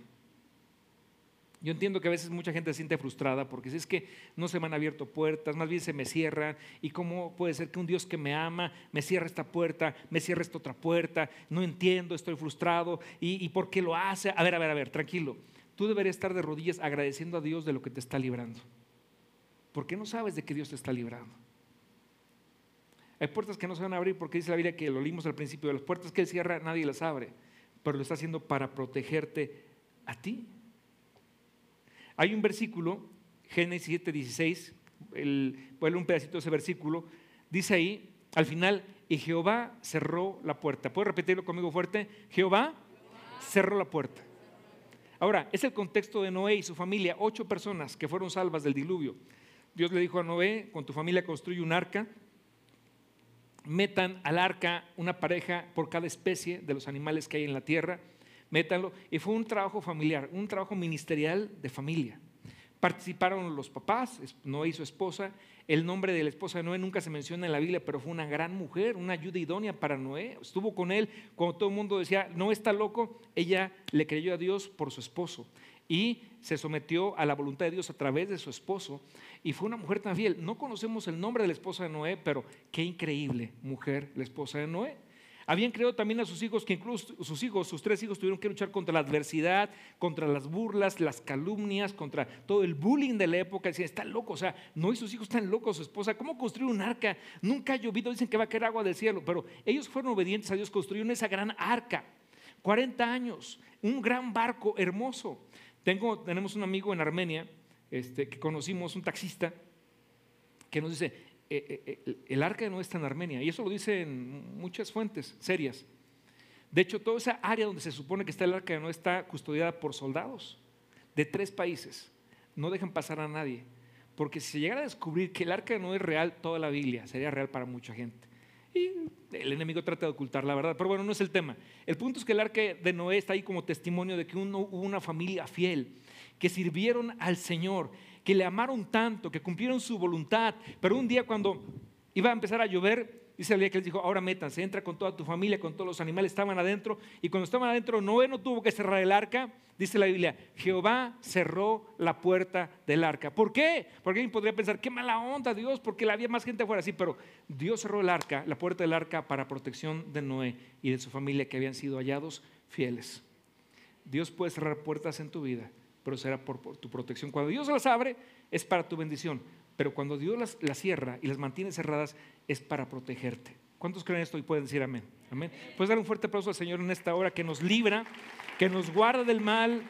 Yo entiendo que a veces mucha gente se siente frustrada porque si es que no se me han abierto puertas, más bien se me cierran. ¿Y cómo puede ser que un Dios que me ama me cierre esta puerta, me cierre esta otra puerta? No entiendo, estoy frustrado. ¿Y, ¿Y por qué lo hace? A ver, a ver, a ver, tranquilo. Tú deberías estar de rodillas agradeciendo a Dios de lo que te está librando. ¿Por qué no sabes de que Dios te está librando? Hay puertas que no se van a abrir porque dice la Biblia que lo leímos al principio, de las puertas que Él cierra nadie las abre, pero lo está haciendo para protegerte a ti. Hay un versículo, Génesis 7, 16, el, leer un pedacito de ese versículo, dice ahí, al final, y Jehová cerró la puerta. ¿Puedo repetirlo conmigo fuerte? Jehová cerró la puerta. Ahora, es el contexto de Noé y su familia, ocho personas que fueron salvas del diluvio. Dios le dijo a Noé, con tu familia construye un arca, metan al arca una pareja por cada especie de los animales que hay en la tierra, métanlo. Y fue un trabajo familiar, un trabajo ministerial de familia. Participaron los papás, Noé y su esposa. El nombre de la esposa de Noé nunca se menciona en la Biblia, pero fue una gran mujer, una ayuda idónea para Noé. Estuvo con él cuando todo el mundo decía, no está loco. Ella le creyó a Dios por su esposo y se sometió a la voluntad de Dios a través de su esposo y fue una mujer tan fiel. No conocemos el nombre de la esposa de Noé, pero qué increíble mujer la esposa de Noé. Habían creado también a sus hijos que incluso sus hijos, sus tres hijos tuvieron que luchar contra la adversidad, contra las burlas, las calumnias, contra todo el bullying de la época. Decían, está loco, o sea, no y sus hijos están locos, su esposa, ¿cómo construir un arca? Nunca ha llovido, dicen que va a caer agua del cielo, pero ellos fueron obedientes a Dios, construyeron esa gran arca. 40 años, un gran barco hermoso. Tenemos un amigo en Armenia este, que conocimos, un taxista, que nos dice, eh, eh, eh, el arca no está en Armenia, y eso lo dicen muchas fuentes serias. De hecho, toda esa área donde se supone que está el arca no está custodiada por soldados de tres países. No dejan pasar a nadie. Porque si se llegara a descubrir que el arca no es real, toda la Biblia sería real para mucha gente. Y el enemigo trata de ocultar la verdad. Pero bueno, no es el tema. El punto es que el arca de Noé está ahí como testimonio de que hubo una familia fiel, que sirvieron al Señor, que le amaron tanto, que cumplieron su voluntad. Pero un día cuando iba a empezar a llover, dice el día que les dijo, ahora métanse, entra con toda tu familia, con todos los animales, estaban adentro. Y cuando estaban adentro, Noé no tuvo que cerrar el arca. Dice la Biblia, Jehová cerró la puerta del arca. ¿Por qué? Porque alguien podría pensar, qué mala onda Dios, porque la había más gente afuera. Sí, pero Dios cerró el arca, la puerta del arca para protección de Noé y de su familia que habían sido hallados fieles. Dios puede cerrar puertas en tu vida pero será por, tu protección. Cuando Dios las abre, es para tu bendición, pero cuando Dios las, cierra y las mantiene cerradas, es para protegerte. ¿Cuántos creen esto y pueden decir amén? Amén. Puedes dar un fuerte aplauso al Señor en esta hora que nos libra, que nos guarda del mal.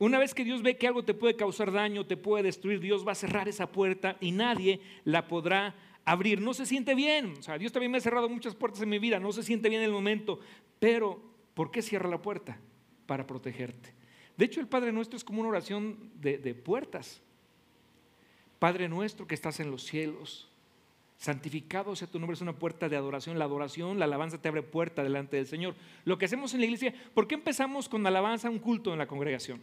Una vez que Dios ve que algo te puede causar daño, te puede destruir, Dios va a cerrar esa puerta y nadie la podrá abrir. No se siente bien. O sea, Dios también me ha cerrado muchas puertas en mi vida. No se siente bien en el momento. Pero, ¿por qué cierra la puerta? Para protegerte. De hecho, el Padre Nuestro es como una oración de, puertas. Padre nuestro que estás en los cielos, santificado sea tu nombre, es una puerta de adoración. La adoración, la alabanza te abre puerta delante del Señor. Lo que hacemos en la iglesia, ¿por qué empezamos con alabanza un culto en la congregación?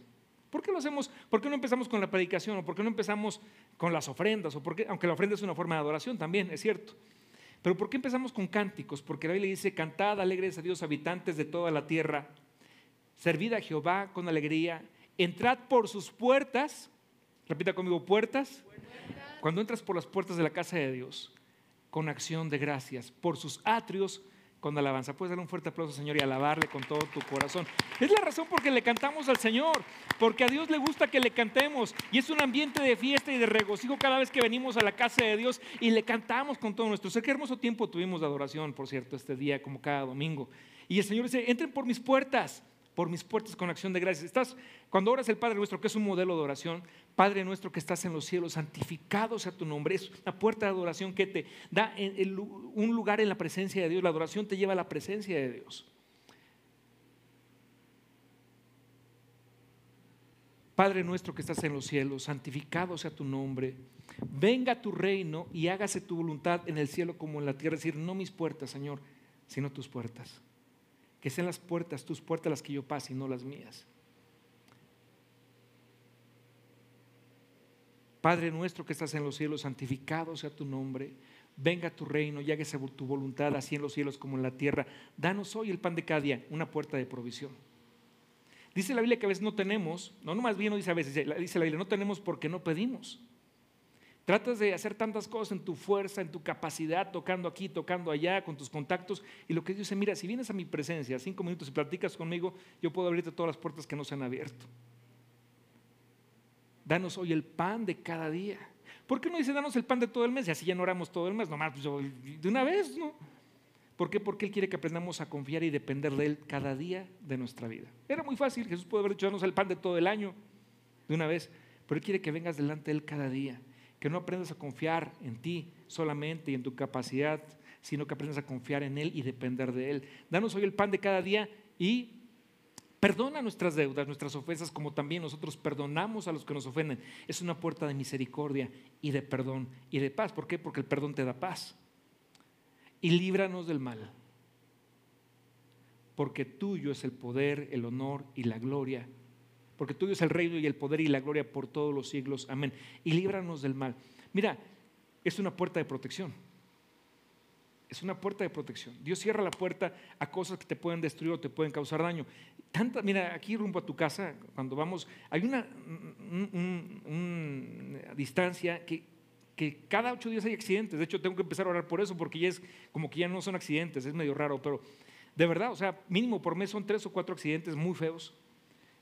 ¿Por qué lo hacemos? ¿Por qué no empezamos con la predicación? ¿O por qué no empezamos con las ofrendas? ¿O aunque la ofrenda es una forma de adoración también, es cierto. Pero ¿por qué empezamos con cánticos? Porque la Biblia dice, cantad alegres a Dios, habitantes de toda la tierra, servid a Jehová con alegría, entrad por sus puertas, repita conmigo, puertas. Cuando entras por las puertas de la casa de Dios, con acción de gracias, por sus atrios, con alabanza. Puedes darle un fuerte aplauso, Señor, y alabarle con todo tu corazón. Es la razón por que le cantamos al Señor, porque a Dios le gusta que le cantemos. Y es un ambiente de fiesta y de regocijo cada vez que venimos a la casa de Dios y le cantamos con todo nuestro ser. Qué hermoso tiempo tuvimos de adoración, por cierto, este día, como cada domingo. Y el Señor dice, entren por mis puertas por mis puertas con acción de gracias. Estás, cuando oras el Padre nuestro, que es un modelo de oración, Padre nuestro que estás en los cielos, santificado sea tu nombre. Es una puerta de adoración que te da un lugar en la presencia de Dios. La adoración te lleva a la presencia de Dios. Padre nuestro que estás en los cielos, santificado sea tu nombre. Venga tu reino y hágase tu voluntad en el cielo como en la tierra. Es decir, no mis puertas, Señor, sino tus puertas que sean las puertas, tus puertas las que yo pase y no las mías. Padre nuestro que estás en los cielos, santificado sea tu nombre, venga tu reino y hágase tu voluntad así en los cielos como en la tierra. Danos hoy el pan de cada día, una puerta de provisión. Dice la Biblia que a veces no tenemos, no, no más bien no dice a veces, dice la Biblia, no tenemos porque no pedimos. Tratas de hacer tantas cosas en tu fuerza, en tu capacidad, tocando aquí, tocando allá, con tus contactos. Y lo que Dios dice, mira, si vienes a mi presencia cinco minutos y platicas conmigo, yo puedo abrirte todas las puertas que no se han abierto. Danos hoy el pan de cada día. ¿Por qué no dice danos el pan de todo el mes? Y así ya no oramos todo el mes, nomás pues, de una vez, ¿no? ¿Por qué? Porque Él quiere que aprendamos a confiar y depender de Él cada día de nuestra vida. Era muy fácil, Jesús puede haber dicho danos el pan de todo el año, de una vez, pero Él quiere que vengas delante de Él cada día que no aprendas a confiar en ti solamente y en tu capacidad, sino que aprendas a confiar en Él y depender de Él. Danos hoy el pan de cada día y perdona nuestras deudas, nuestras ofensas, como también nosotros perdonamos a los que nos ofenden. Es una puerta de misericordia y de perdón y de paz. ¿Por qué? Porque el perdón te da paz. Y líbranos del mal. Porque tuyo es el poder, el honor y la gloria porque tuyo es el reino y el poder y la gloria por todos los siglos. Amén. Y líbranos del mal. Mira, es una puerta de protección. Es una puerta de protección. Dios cierra la puerta a cosas que te pueden destruir o te pueden causar daño. Tanta, mira, aquí rumbo a tu casa, cuando vamos, hay una, distancia que que cada ocho días hay accidentes. De hecho, tengo que empezar a orar por eso porque ya es como que ya no son accidentes, es medio raro, pero de verdad, o sea, mínimo por mes son tres o cuatro accidentes muy feos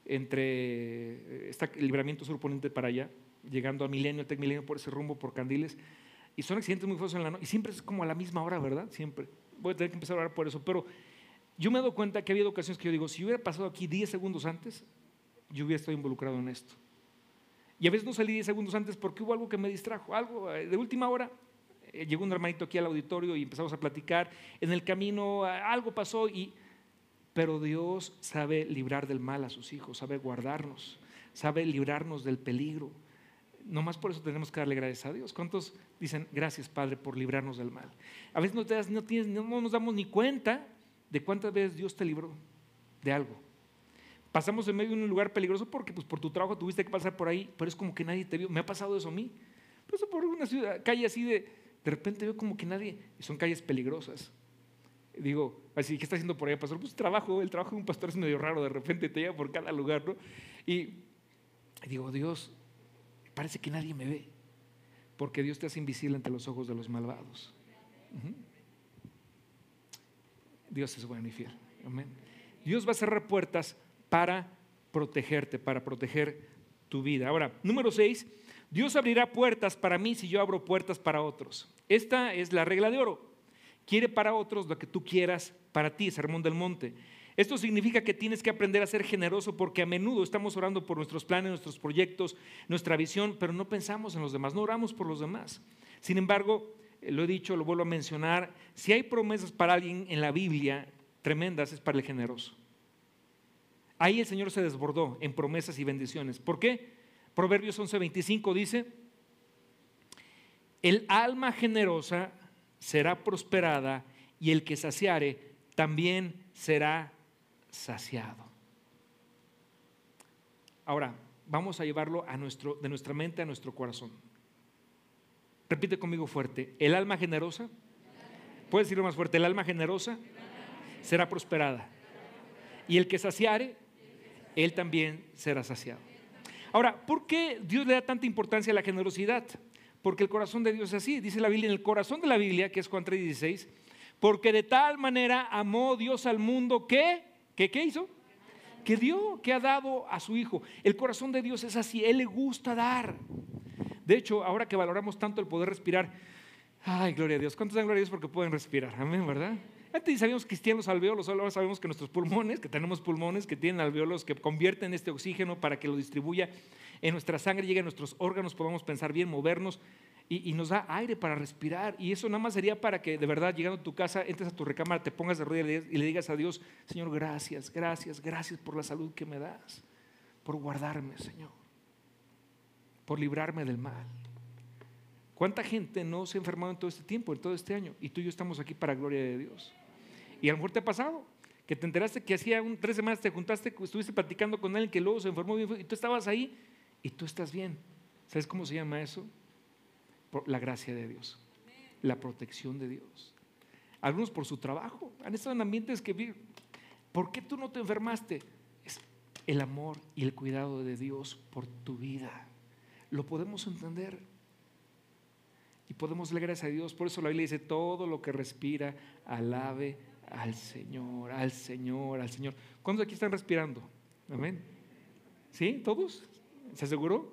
entre este libramiento surponiente para allá, llegando a Milenio, el Tec Milenio por ese rumbo, por Candiles. Y son accidentes muy feos en la noche. Y siempre es como a la misma hora, ¿verdad? Siempre. Voy a tener que empezar a orar por eso. Pero yo me he dado cuenta que ha habido ocasiones que yo digo, si hubiera pasado aquí 10 segundos antes, yo hubiera estado involucrado en esto. Y a veces no salí 10 segundos antes porque hubo algo que me distrajo, algo eh, de última hora. Eh, llegó un hermanito aquí al auditorio y empezamos a platicar. En el camino algo pasó y... Pero Dios sabe librar del mal a sus hijos, sabe guardarnos, sabe librarnos del peligro. No más por eso tenemos que darle gracias a Dios. ¿Cuántos dicen gracias, Padre, por librarnos del mal? A veces no, te no, tienes, no nos damos ni cuenta de cuántas veces Dios te libró de algo. Pasamos en medio de un lugar peligroso porque pues, por tu trabajo tuviste que pasar por ahí, pero es como que nadie te vio. Me ha pasado eso a mí. Paso por una ciudad, calle así de, de repente veo como que nadie, y son calles peligrosas. Digo, así, ¿qué está haciendo por allá, pastor? Pues trabajo, el trabajo de un pastor es medio raro, de repente te lleva por cada lugar, ¿no? Y digo, Dios, parece que nadie me ve, porque Dios te hace invisible ante los ojos de los malvados. Dios es bueno y fiel. Amén. Dios va a cerrar puertas para protegerte, para proteger tu vida. Ahora, número seis, Dios abrirá puertas para mí si yo abro puertas para otros. Esta es la regla de oro. Quiere para otros lo que tú quieras para ti, Sermón del Monte. Esto significa que tienes que aprender a ser generoso porque a menudo estamos orando por nuestros planes, nuestros proyectos, nuestra visión, pero no pensamos en los demás, no oramos por los demás. Sin embargo, eh, lo he dicho, lo vuelvo a mencionar, si hay promesas para alguien en la Biblia tremendas, es para el generoso. Ahí el Señor se desbordó en promesas y bendiciones. ¿Por qué? Proverbios 11:25 dice, el alma generosa será prosperada y el que saciare también será saciado. Ahora, vamos a llevarlo a nuestro, de nuestra mente a nuestro corazón. Repite conmigo fuerte, el alma generosa, puedes decirlo más fuerte, el alma generosa será prosperada y el que saciare, él también será saciado. Ahora, ¿por qué Dios le da tanta importancia a la generosidad? Porque el corazón de Dios es así. Dice la Biblia, en el corazón de la Biblia, que es Juan 3:16, porque de tal manera amó Dios al mundo que, que ¿qué hizo? Que dio, que ha dado a su Hijo. El corazón de Dios es así, Él le gusta dar. De hecho, ahora que valoramos tanto el poder respirar, ay, gloria a Dios, ¿cuántos dan gloria a Dios porque pueden respirar? Amén, ¿verdad? Antes sabíamos los alveolos, ahora sabemos que nuestros pulmones, que tenemos pulmones que tienen alveolos que convierten este oxígeno para que lo distribuya en nuestra sangre, llegue a nuestros órganos, podamos pensar bien, movernos y, nos da aire para respirar. Y eso nada más sería para que de verdad, llegando a tu casa, entres a tu recámara, te pongas de rodillas y le digas a Dios, Señor, gracias, gracias, gracias por la salud que me das, por guardarme, Señor, por librarme del mal. ¿Cuánta gente no se ha enfermado en todo este tiempo, en todo este año? Y tú y yo estamos aquí para gloria de Dios. Y a lo mejor te ha pasado que te enteraste que hacía tres semanas te juntaste, estuviste platicando con él, que luego se enfermó bien, y tú estabas ahí y tú estás bien. ¿Sabes cómo se llama eso? La gracia de Dios, la protección de Dios. Algunos por su trabajo han estado en ambientes que, ¿por qué tú no te enfermaste? Es el amor y el cuidado de Dios por tu vida. Lo podemos entender y podemos darle gracias a Dios. Por eso la Biblia dice, todo lo que respira, alabe al Señor, al Señor, al Señor. ¿Cuántos aquí están respirando? Amén. ¿Sí? ¿Todos? ¿Se aseguró?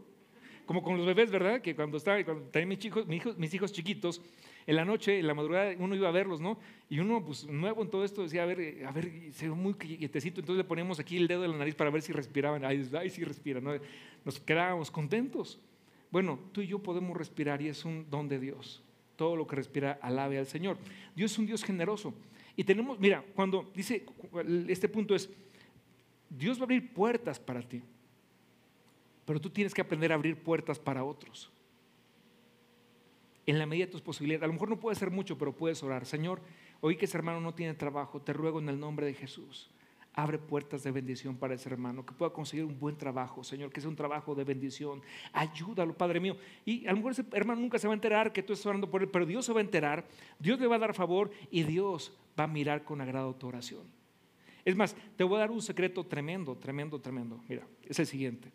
Como con los bebés, ¿verdad? Que cuando estaba, cuando tenía mis hijos, mis hijos, chiquitos, en la noche, en la madrugada, uno iba a verlos, ¿no? Y uno, pues nuevo en todo esto, decía, a ver, a ver, se ve muy quietecito, entonces le poníamos aquí el dedo en la nariz para ver si respiraban. Ay, ay sí respiran, ¿no? Nos quedábamos contentos. Bueno, tú y yo podemos respirar y es un don de Dios. Todo lo que respira alabe al Señor. Dios es un Dios generoso. Y tenemos, mira, cuando dice, este punto es, Dios va a abrir puertas para ti. Pero tú tienes que aprender a abrir puertas para otros. En la medida de tus posibilidades. A lo mejor no puede ser mucho, pero puedes orar. Señor, oí que ese hermano no tiene trabajo. Te ruego en el nombre de Jesús. Abre puertas de bendición para ese hermano, que pueda conseguir un buen trabajo, Señor, que sea un trabajo de bendición. Ayúdalo, Padre mío. Y a lo mejor ese hermano nunca se va a enterar que tú estás orando por él, pero Dios se va a enterar, Dios le va a dar favor y Dios va a mirar con agrado tu oración. Es más, te voy a dar un secreto tremendo, tremendo, tremendo. Mira, es el siguiente.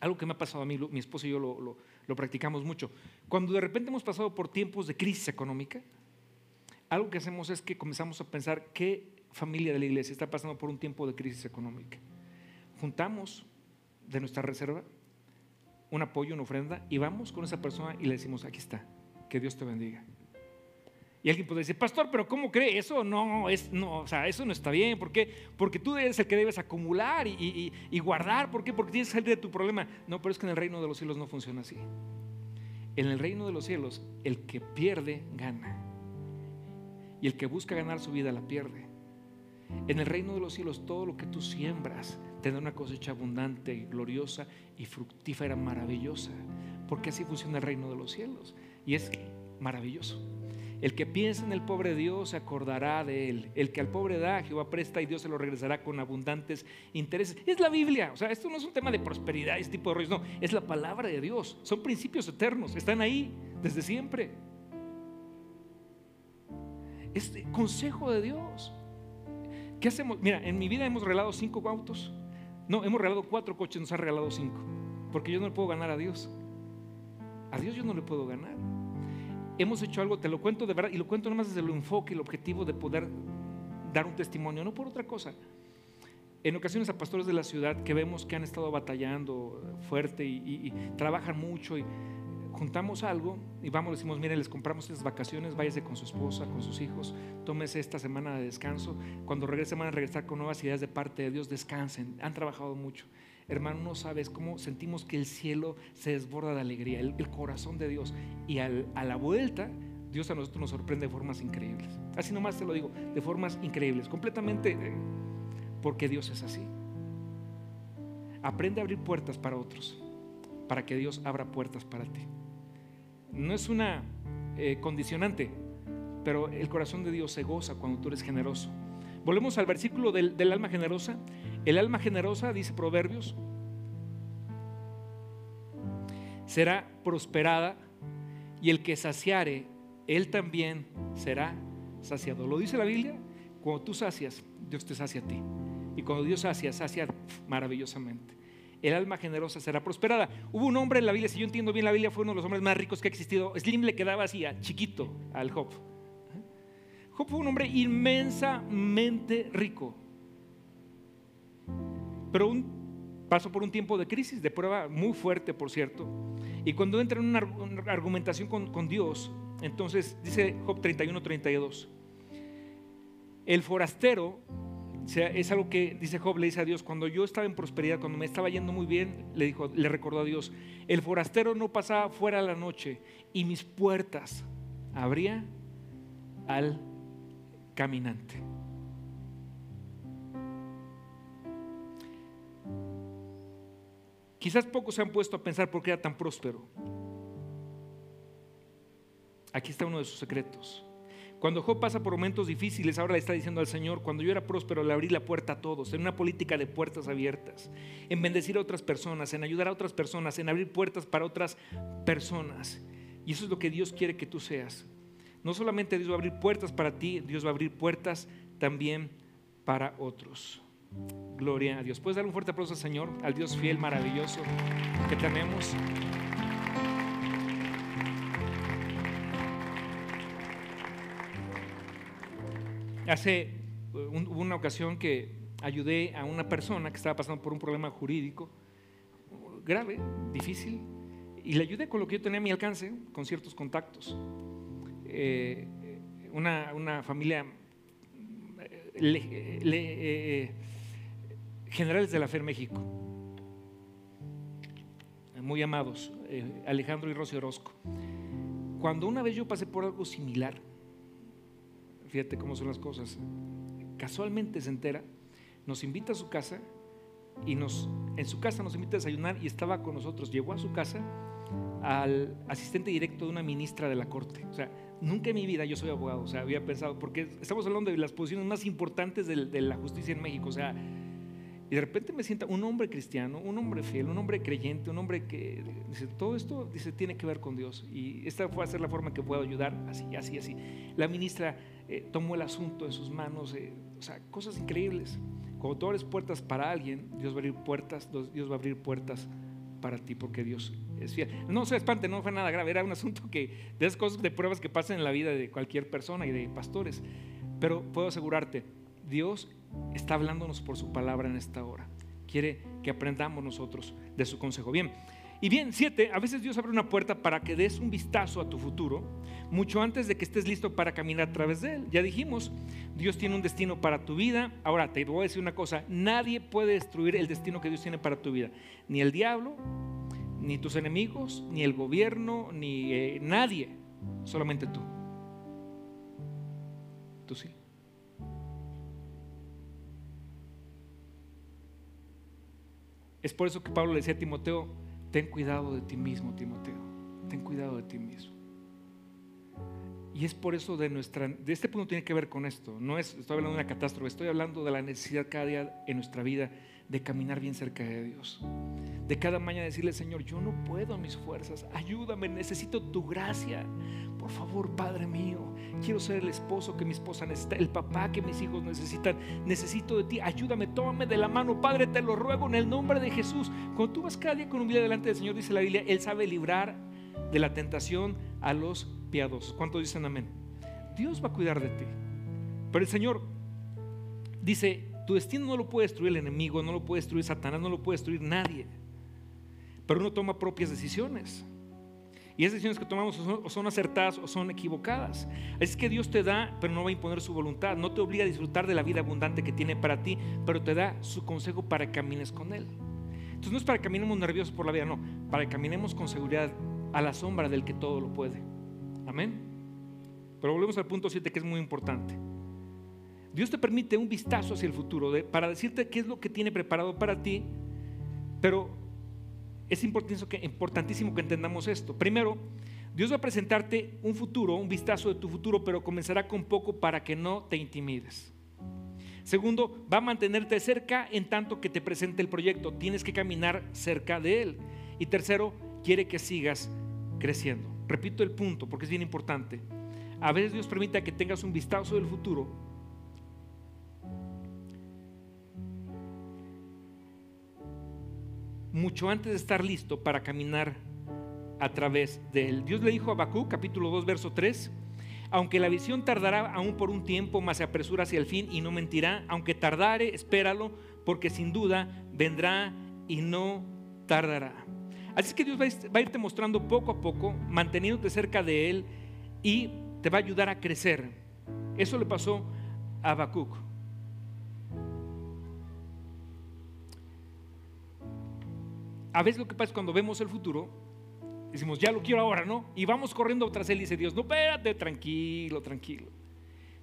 algo que me ha pasado a mí, mi esposo y yo lo, practicamos mucho. Cuando de repente hemos pasado por tiempos de crisis económica, algo que hacemos es que comenzamos a pensar qué familia de la iglesia está pasando por un tiempo de crisis económica. Juntamos de nuestra reserva un apoyo, una ofrenda, y vamos con esa persona y le decimos, aquí está, que Dios te bendiga. Y alguien puede decir, pastor, pero ¿cómo cree? Eso no, es, no, o sea, eso no está bien. ¿Por qué? Porque tú eres el que debes acumular y, y, guardar. ¿Por qué? Porque tienes que salir de tu problema. No, pero es que en el reino de los cielos no funciona así. En el reino de los cielos, el que pierde, gana. Y el que busca ganar su vida, la pierde. En el reino de los cielos, todo lo que tú siembras tendrá una cosecha abundante, gloriosa y fructífera, maravillosa. Porque así funciona el reino de los cielos. Y es maravilloso. El que piensa en el pobre Dios se acordará de él. El que al pobre da, Jehová presta y Dios se lo regresará con abundantes intereses. Es la Biblia. O sea, esto no es un tema de prosperidad, este tipo de rollos. No, es la palabra de Dios. Son principios eternos. Están ahí desde siempre. Este consejo de Dios. ¿Qué hacemos? Mira, en mi vida hemos regalado cinco autos. No, hemos regalado cuatro coches, nos ha regalado cinco. Porque yo no le puedo ganar a Dios. A Dios yo no le puedo ganar hemos hecho algo, te lo cuento de verdad, y lo cuento nomás desde el enfoque y el objetivo de poder dar un testimonio, no por otra cosa. En ocasiones a pastores de la ciudad que vemos que han estado batallando fuerte y, trabajan mucho y juntamos algo y vamos, decimos, mire, les compramos estas vacaciones, váyase con su esposa, con sus hijos, tómese esta semana de descanso. Cuando regresen van a regresar con nuevas ideas de parte de Dios, descansen, han trabajado mucho. Hermano, no sabes cómo sentimos que el cielo se desborda de alegría, el, corazón de Dios. Y a la vuelta, Dios a nosotros nos sorprende de formas increíbles. Así nomás te lo digo, de formas increíbles, completamente eh, porque Dios es así. Aprende a abrir puertas para otros, para que Dios abra puertas para ti. No es una eh, condicionante, pero el corazón de Dios se goza cuando tú eres generoso. Volvemos al versículo del, del alma generosa. El alma generosa, dice Proverbios, será prosperada y el que saciare, él también será saciado. Lo dice la Biblia, cuando tú sacias, Dios te sacia a ti. Y cuando Dios sacia, sacia maravillosamente. El alma generosa será prosperada. Hubo un hombre en la Biblia, si yo entiendo bien la Biblia, fue uno de los hombres más ricos que ha existido. Slim le quedaba así, chiquito, al Job. Job fue un hombre inmensamente rico pero un, pasó por un tiempo de crisis, de prueba muy fuerte, por cierto. Y cuando entra en una, argumentación con, Dios, entonces dice Job 31, 32, el forastero, es algo que dice Job, le dice a Dios, cuando yo estaba en prosperidad, cuando me estaba yendo muy bien, le, dijo, le recordó a Dios, el forastero no pasaba fuera la noche y mis puertas abría al caminante. Quizás pocos se han puesto a pensar por qué era tan próspero. Aquí está uno de sus secretos. Cuando Job pasa por momentos difíciles, ahora le está diciendo al Señor, cuando yo era próspero le abrí la puerta a todos, en una política de puertas abiertas, en bendecir a otras personas, en ayudar a otras personas, en abrir puertas para otras personas. Y eso es lo que Dios quiere que tú seas. No solamente Dios va a abrir puertas para ti, Dios va a abrir puertas también para otros. Gloria a Dios. ¿Puedes dar un fuerte aplauso al Señor, al Dios fiel, maravilloso que tenemos? Hace hubo una ocasión que ayudé a una persona que estaba pasando por un problema jurídico grave, difícil, y le ayudé con lo que yo tenía a mi alcance, con ciertos contactos. Eh, una, una, familia le, eh, generales de la fe en México, muy amados, eh, Alejandro y Rocío Orozco. Cuando una vez yo pasé por algo similar, fíjate cómo son las cosas, casualmente se entera, nos invita a su casa y nos, en su casa nos invita a desayunar y estaba con nosotros. Llegó a su casa al asistente directo de una ministra de la corte. O sea, nunca en mi vida yo soy abogado, o sea, había pensado, porque estamos hablando de las posiciones más importantes de, de la justicia en México, o sea, y de repente me sienta un hombre cristiano, un hombre fiel, un hombre creyente, un hombre que dice, todo esto dice, tiene que ver con Dios. Y esta fue a ser la forma que puedo ayudar, así, así, así. La ministra eh, tomó el asunto en sus manos, eh, o sea, cosas increíbles. Cuando tú abres puertas para alguien, Dios va a abrir puertas, Dios va a abrir puertas para ti porque Dios es fiel. No se espante, no fue nada grave, era un asunto que de esas cosas, de pruebas que pasan en la vida de cualquier persona y de pastores. Pero puedo asegurarte, Dios está hablándonos por su palabra en esta hora. Quiere que aprendamos nosotros de su consejo. Bien, y bien, siete, a veces Dios abre una puerta para que des un vistazo a tu futuro, mucho antes de que estés listo para caminar a través de él. Ya dijimos, Dios tiene un destino para tu vida. Ahora, te voy a decir una cosa, nadie puede destruir el destino que Dios tiene para tu vida. Ni el diablo, ni tus enemigos, ni el gobierno, ni eh, nadie, solamente tú. Tú sí. Es por eso que Pablo le decía a Timoteo, ten cuidado de ti mismo, Timoteo, ten cuidado de ti mismo. Y es por eso de nuestra, de este punto tiene que ver con esto. No es, estoy hablando de una catástrofe, estoy hablando de la necesidad cada día en nuestra vida de caminar bien cerca de Dios. De cada mañana decirle, Señor, yo no puedo mis fuerzas, ayúdame, necesito tu gracia. Por favor, Padre mío, quiero ser el esposo que mi esposa necesita, el papá que mis hijos necesitan. Necesito de ti, ayúdame, tómame de la mano, Padre, te lo ruego en el nombre de Jesús. Cuando tú vas cada día con vida delante del Señor, dice la Biblia, Él sabe librar de la tentación a los piadosos. ¿Cuántos dicen amén? Dios va a cuidar de ti. Pero el Señor dice, tu destino no lo puede destruir el enemigo, no lo puede destruir Satanás, no lo puede destruir nadie. Pero uno toma propias decisiones. Y esas decisiones que tomamos o son, acertadas o son equivocadas. Es que Dios te da, pero no va a imponer su voluntad. No te obliga a disfrutar de la vida abundante que tiene para ti, pero te da su consejo para que camines con Él. Entonces no es para que caminemos nerviosos por la vida, no. Para que caminemos con seguridad a la sombra del que todo lo puede. Amén. Pero volvemos al punto 7 que es muy importante. Dios te permite un vistazo hacia el futuro para decirte qué es lo que tiene preparado para ti, pero es importantísimo que entendamos esto. Primero, Dios va a presentarte un futuro, un vistazo de tu futuro, pero comenzará con poco para que no te intimides. Segundo, va a mantenerte cerca en tanto que te presente el proyecto. Tienes que caminar cerca de él. Y tercero, quiere que sigas creciendo. Repito el punto porque es bien importante. A veces Dios permite que tengas un vistazo del futuro mucho antes de estar listo para caminar a través de él. Dios le dijo a Habacuc, capítulo 2, verso 3, aunque la visión tardará aún por un tiempo, más se apresura hacia el fin y no mentirá, aunque tardare, espéralo, porque sin duda vendrá y no tardará. Así que Dios va a irte mostrando poco a poco, manteniéndote cerca de Él y te va a ayudar a crecer. Eso le pasó a Habacuc. A veces lo que pasa es cuando vemos el futuro, decimos, ya lo quiero ahora, ¿no? Y vamos corriendo tras él y dice Dios, no, espérate, tranquilo, tranquilo.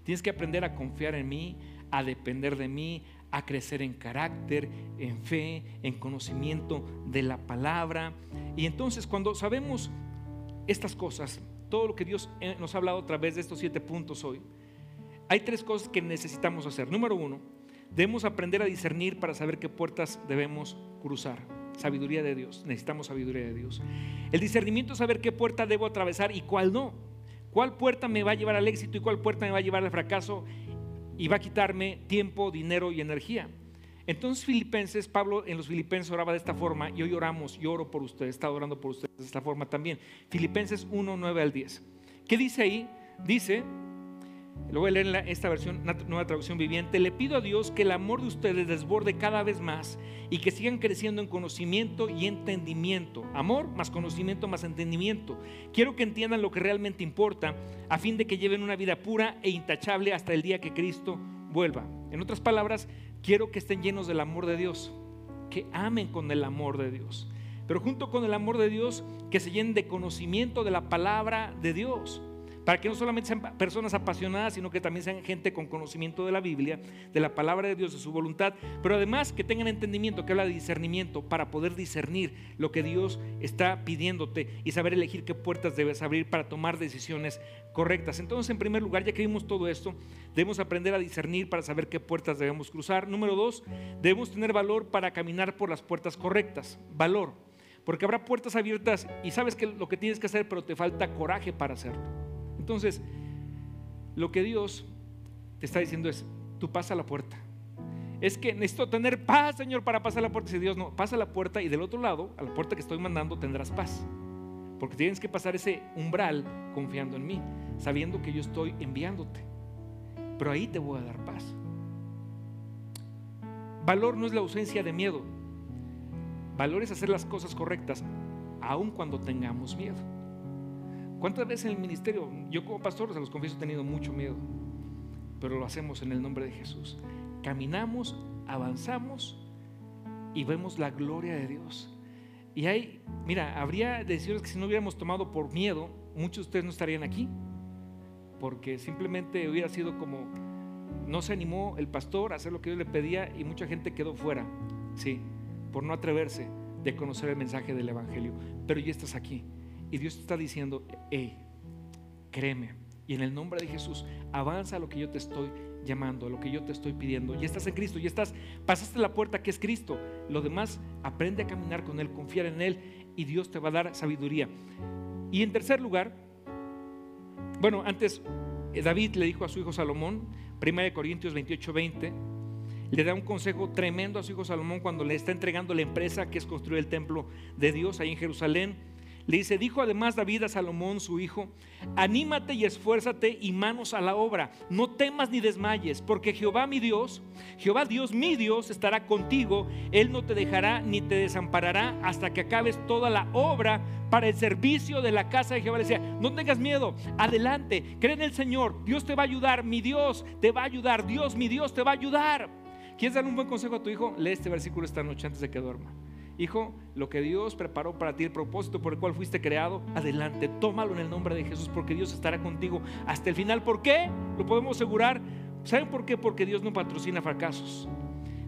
Tienes que aprender a confiar en mí, a depender de mí, a crecer en carácter, en fe, en conocimiento de la palabra. Y entonces cuando sabemos estas cosas, todo lo que Dios eh, nos ha hablado a través de estos siete puntos hoy, hay tres cosas que necesitamos hacer. Número uno, debemos aprender a discernir para saber qué puertas debemos cruzar. Sabiduría de Dios. Necesitamos sabiduría de Dios. El discernimiento es saber qué puerta debo atravesar y cuál no. ¿Cuál puerta me va a llevar al éxito y cuál puerta me va a llevar al fracaso y va a quitarme tiempo, dinero y energía? Entonces Filipenses, Pablo en los Filipenses oraba de esta forma y hoy oramos, yo oro por ustedes, está orando por ustedes de esta forma también. Filipenses 1, 9 al 10. ¿Qué dice ahí? Dice, lo voy a leer esta versión, nueva traducción viviente. Le pido a Dios que el amor de ustedes desborde cada vez más y que sigan creciendo en conocimiento y entendimiento. Amor más conocimiento más entendimiento. Quiero que entiendan lo que realmente importa a fin de que lleven una vida pura e intachable hasta el día que Cristo vuelva. En otras palabras, quiero que estén llenos del amor de Dios, que amen con el amor de Dios. Pero junto con el amor de Dios, que se llenen de conocimiento de la palabra de Dios para que no solamente sean personas apasionadas, sino que también sean gente con conocimiento de la Biblia, de la palabra de Dios, de su voluntad, pero además que tengan entendimiento, que habla de discernimiento, para poder discernir lo que Dios está pidiéndote y saber elegir qué puertas debes abrir para tomar decisiones correctas. Entonces, en primer lugar, ya que vimos todo esto, debemos aprender a discernir para saber qué puertas debemos cruzar. Número dos, debemos tener valor para caminar por las puertas correctas. Valor. Porque habrá puertas abiertas y sabes que lo que tienes que hacer, pero te falta coraje para hacerlo. Entonces, lo que Dios te está diciendo es, tú pasa la puerta. es que necesito tener paz, Señor, para pasar la puerta. Si Dios no, pasa la puerta y del otro lado, a la puerta que estoy mandando, tendrás paz. Porque tienes que pasar ese umbral confiando en mí, sabiendo que yo estoy enviándote. Pero ahí te voy a dar paz. Valor no es la ausencia de miedo. Valor es hacer las cosas correctas, aun cuando tengamos miedo. ¿Cuántas veces en el ministerio, yo como pastor, se los confieso, he tenido mucho miedo, pero lo hacemos en el nombre de Jesús. Caminamos, avanzamos y vemos la gloria de Dios. Y hay, mira, habría decisiones que si no hubiéramos tomado por miedo, muchos de ustedes no estarían aquí, porque simplemente hubiera sido como, no se animó el pastor a hacer lo que Dios le pedía y mucha gente quedó fuera, sí, por no atreverse de conocer el mensaje del Evangelio. Pero ya estás aquí y Dios te está diciendo, hey, créeme, y en el nombre de Jesús, avanza a lo que yo te estoy llamando, a lo que yo te estoy pidiendo. Ya estás en Cristo, ya estás, pasaste la puerta que es Cristo. Lo demás, aprende a caminar con Él, confiar en Él y Dios te va a dar sabiduría. Y en tercer lugar, bueno, antes eh, David le dijo a su hijo Salomón, 1 Corintios 28, 20, le da un consejo tremendo a su hijo Salomón cuando le está entregando la empresa que es construir el templo de Dios ahí en Jerusalén le dice, dijo además David a Salomón, su hijo, anímate y esfuérzate y manos a la obra, no temas ni desmayes, porque Jehová mi Dios, Jehová Dios mi Dios estará contigo, Él no te dejará ni te desamparará hasta que acabes toda la obra para el servicio de la casa de Jehová. Le decía, no tengas miedo, adelante, cree en el Señor, Dios te va a ayudar, mi Dios te va a ayudar, Dios, mi Dios te va a ayudar. ¿Quieres dar un buen consejo a tu hijo? Lee este versículo esta noche antes de que duerma. Hijo, lo que Dios preparó para ti, el propósito por el cual fuiste creado, adelante, tómalo en el nombre de Jesús, porque Dios estará contigo hasta el final. ¿Por qué? Lo podemos asegurar. ¿Saben por qué? Porque Dios no patrocina fracasos.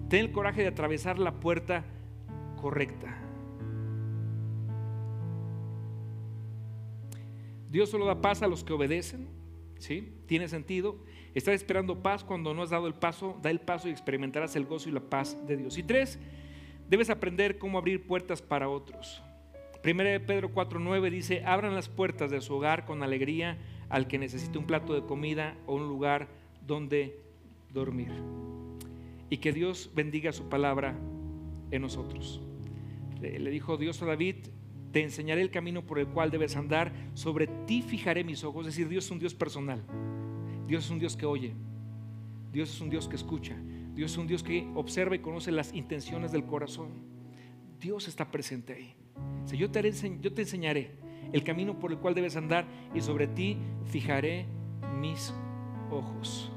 Ten el coraje de atravesar la puerta correcta. Dios solo da paz a los que obedecen. ¿Sí? Tiene sentido. Estás esperando paz cuando no has dado el paso. Da el paso y experimentarás el gozo y la paz de Dios. Y tres, Debes aprender cómo abrir puertas para otros. 1 Pedro 4:9 dice, abran las puertas de su hogar con alegría al que necesite un plato de comida o un lugar donde dormir. Y que Dios bendiga su palabra en nosotros. Le dijo Dios a David, te enseñaré el camino por el cual debes andar, sobre ti fijaré mis ojos. Es decir, Dios es un Dios personal. Dios es un Dios que oye. Dios es un Dios que escucha. Dios es un Dios que observa y conoce las intenciones del corazón. Dios está presente ahí. yo, te yo te enseñaré el camino por el cual debes andar y sobre ti fijaré mis ojos.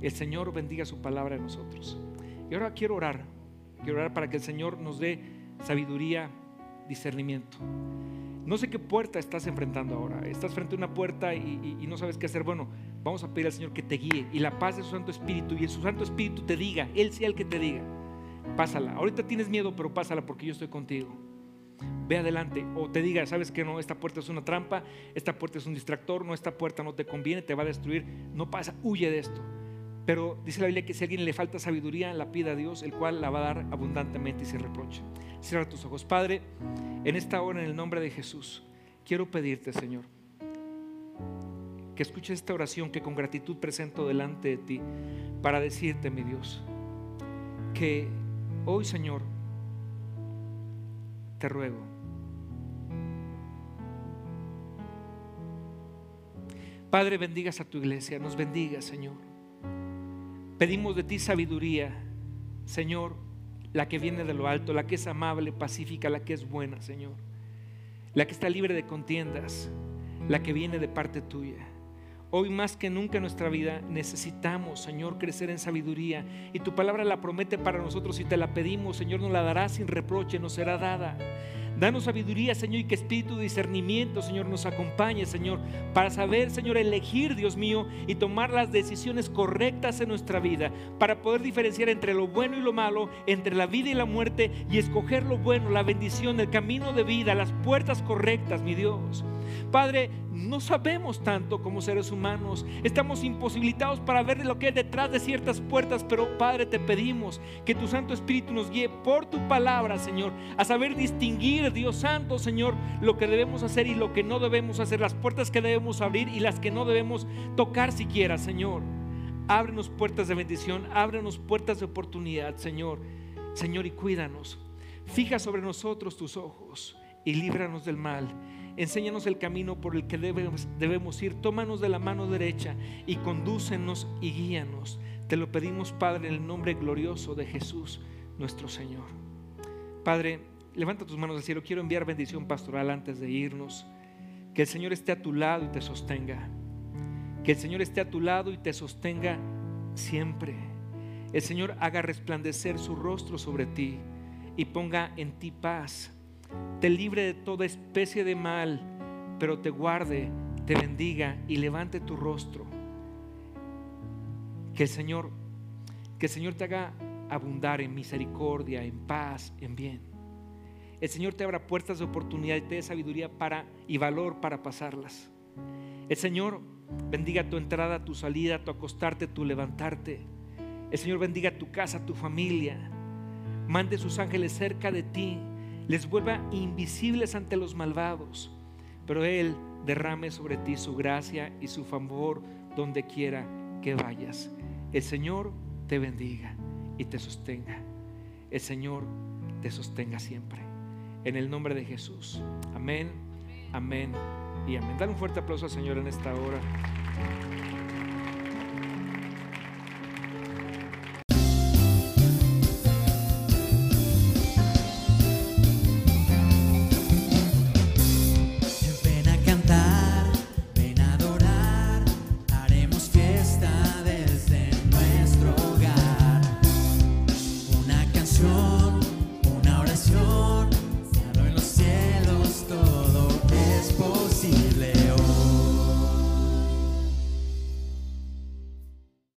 El Señor bendiga su palabra en nosotros. Y ahora quiero orar. Quiero orar para que el Señor nos dé sabiduría, discernimiento. No sé qué puerta estás enfrentando ahora. Estás frente a una puerta y, no sabes qué hacer. Bueno, vamos a pedir al Señor que te guíe y la paz de su Santo Espíritu y en su Santo Espíritu te diga, Él sea el que te diga. Pásala. Ahorita tienes miedo, pero pásala porque yo estoy contigo. Ve adelante o te diga, sabes que no, esta puerta es una trampa, esta puerta es un distractor, no, esta puerta no te conviene, te va a destruir. No pasa, huye de esto. Pero dice la Biblia que si a alguien le falta sabiduría, la pida a Dios, el cual la va a dar abundantemente y sin reproche. Cierra tus ojos. Padre, en esta hora, en el nombre de Jesús, quiero pedirte, Señor, que escuches esta oración que con gratitud presento delante de ti para decirte, mi Dios, que hoy, Señor, te ruego. Padre, bendigas a tu iglesia, nos bendiga, Señor. Pedimos de ti sabiduría, Señor, la que viene de lo alto, la que es amable, pacífica, la que es buena, Señor. La que está libre de contiendas, la que viene de parte tuya. Hoy más que nunca en nuestra vida necesitamos, Señor, crecer en sabiduría. Y tu palabra la promete para nosotros y te la pedimos, Señor, nos la dará sin reproche, nos será dada. Danos sabiduría, Señor, y que espíritu de discernimiento, Señor, nos acompañe, Señor, para saber, Señor, elegir, Dios mío, y tomar las decisiones correctas en nuestra vida, para poder diferenciar entre lo bueno y lo malo, entre la vida y la muerte, y escoger lo bueno, la bendición, el camino de vida, las puertas correctas, mi Dios. Padre, no sabemos tanto como seres humanos. Estamos imposibilitados para ver lo que hay detrás de ciertas puertas, pero Padre, te pedimos que tu Santo Espíritu nos guíe por tu palabra, Señor, a saber distinguir, Dios Santo, Señor, lo que debemos hacer y lo que no debemos hacer, las puertas que debemos abrir y las que no debemos tocar siquiera, Señor. Ábrenos puertas de bendición, ábrenos puertas de oportunidad, Señor. Señor, y cuídanos. Fija sobre nosotros tus ojos y líbranos del mal. Enséñanos el camino por el que debemos, debemos ir. Tómanos de la mano derecha y condúcenos y guíanos. Te lo pedimos, Padre, en el nombre glorioso de Jesús, nuestro Señor. Padre, levanta tus manos al cielo. Quiero enviar bendición pastoral antes de irnos. Que el Señor esté a tu lado y te sostenga. Que el Señor esté a tu lado y te sostenga siempre. El Señor haga resplandecer su rostro sobre ti y ponga en ti paz. Te libre de toda especie de mal, pero te guarde, te bendiga y levante tu rostro. Que el Señor, que el Señor te haga abundar en misericordia, en paz, en bien. El Señor te abra puertas de oportunidad y te dé sabiduría para y valor para pasarlas. El Señor bendiga tu entrada, tu salida, tu acostarte, tu levantarte. El Señor bendiga tu casa, tu familia. Mande sus ángeles cerca de ti. Les vuelva invisibles ante los malvados. Pero Él derrame sobre ti su gracia y su favor donde quiera que vayas. El Señor te bendiga y te sostenga. El Señor te sostenga siempre. En el nombre de Jesús. Amén, amén y amén. Dale un fuerte aplauso al Señor en esta hora.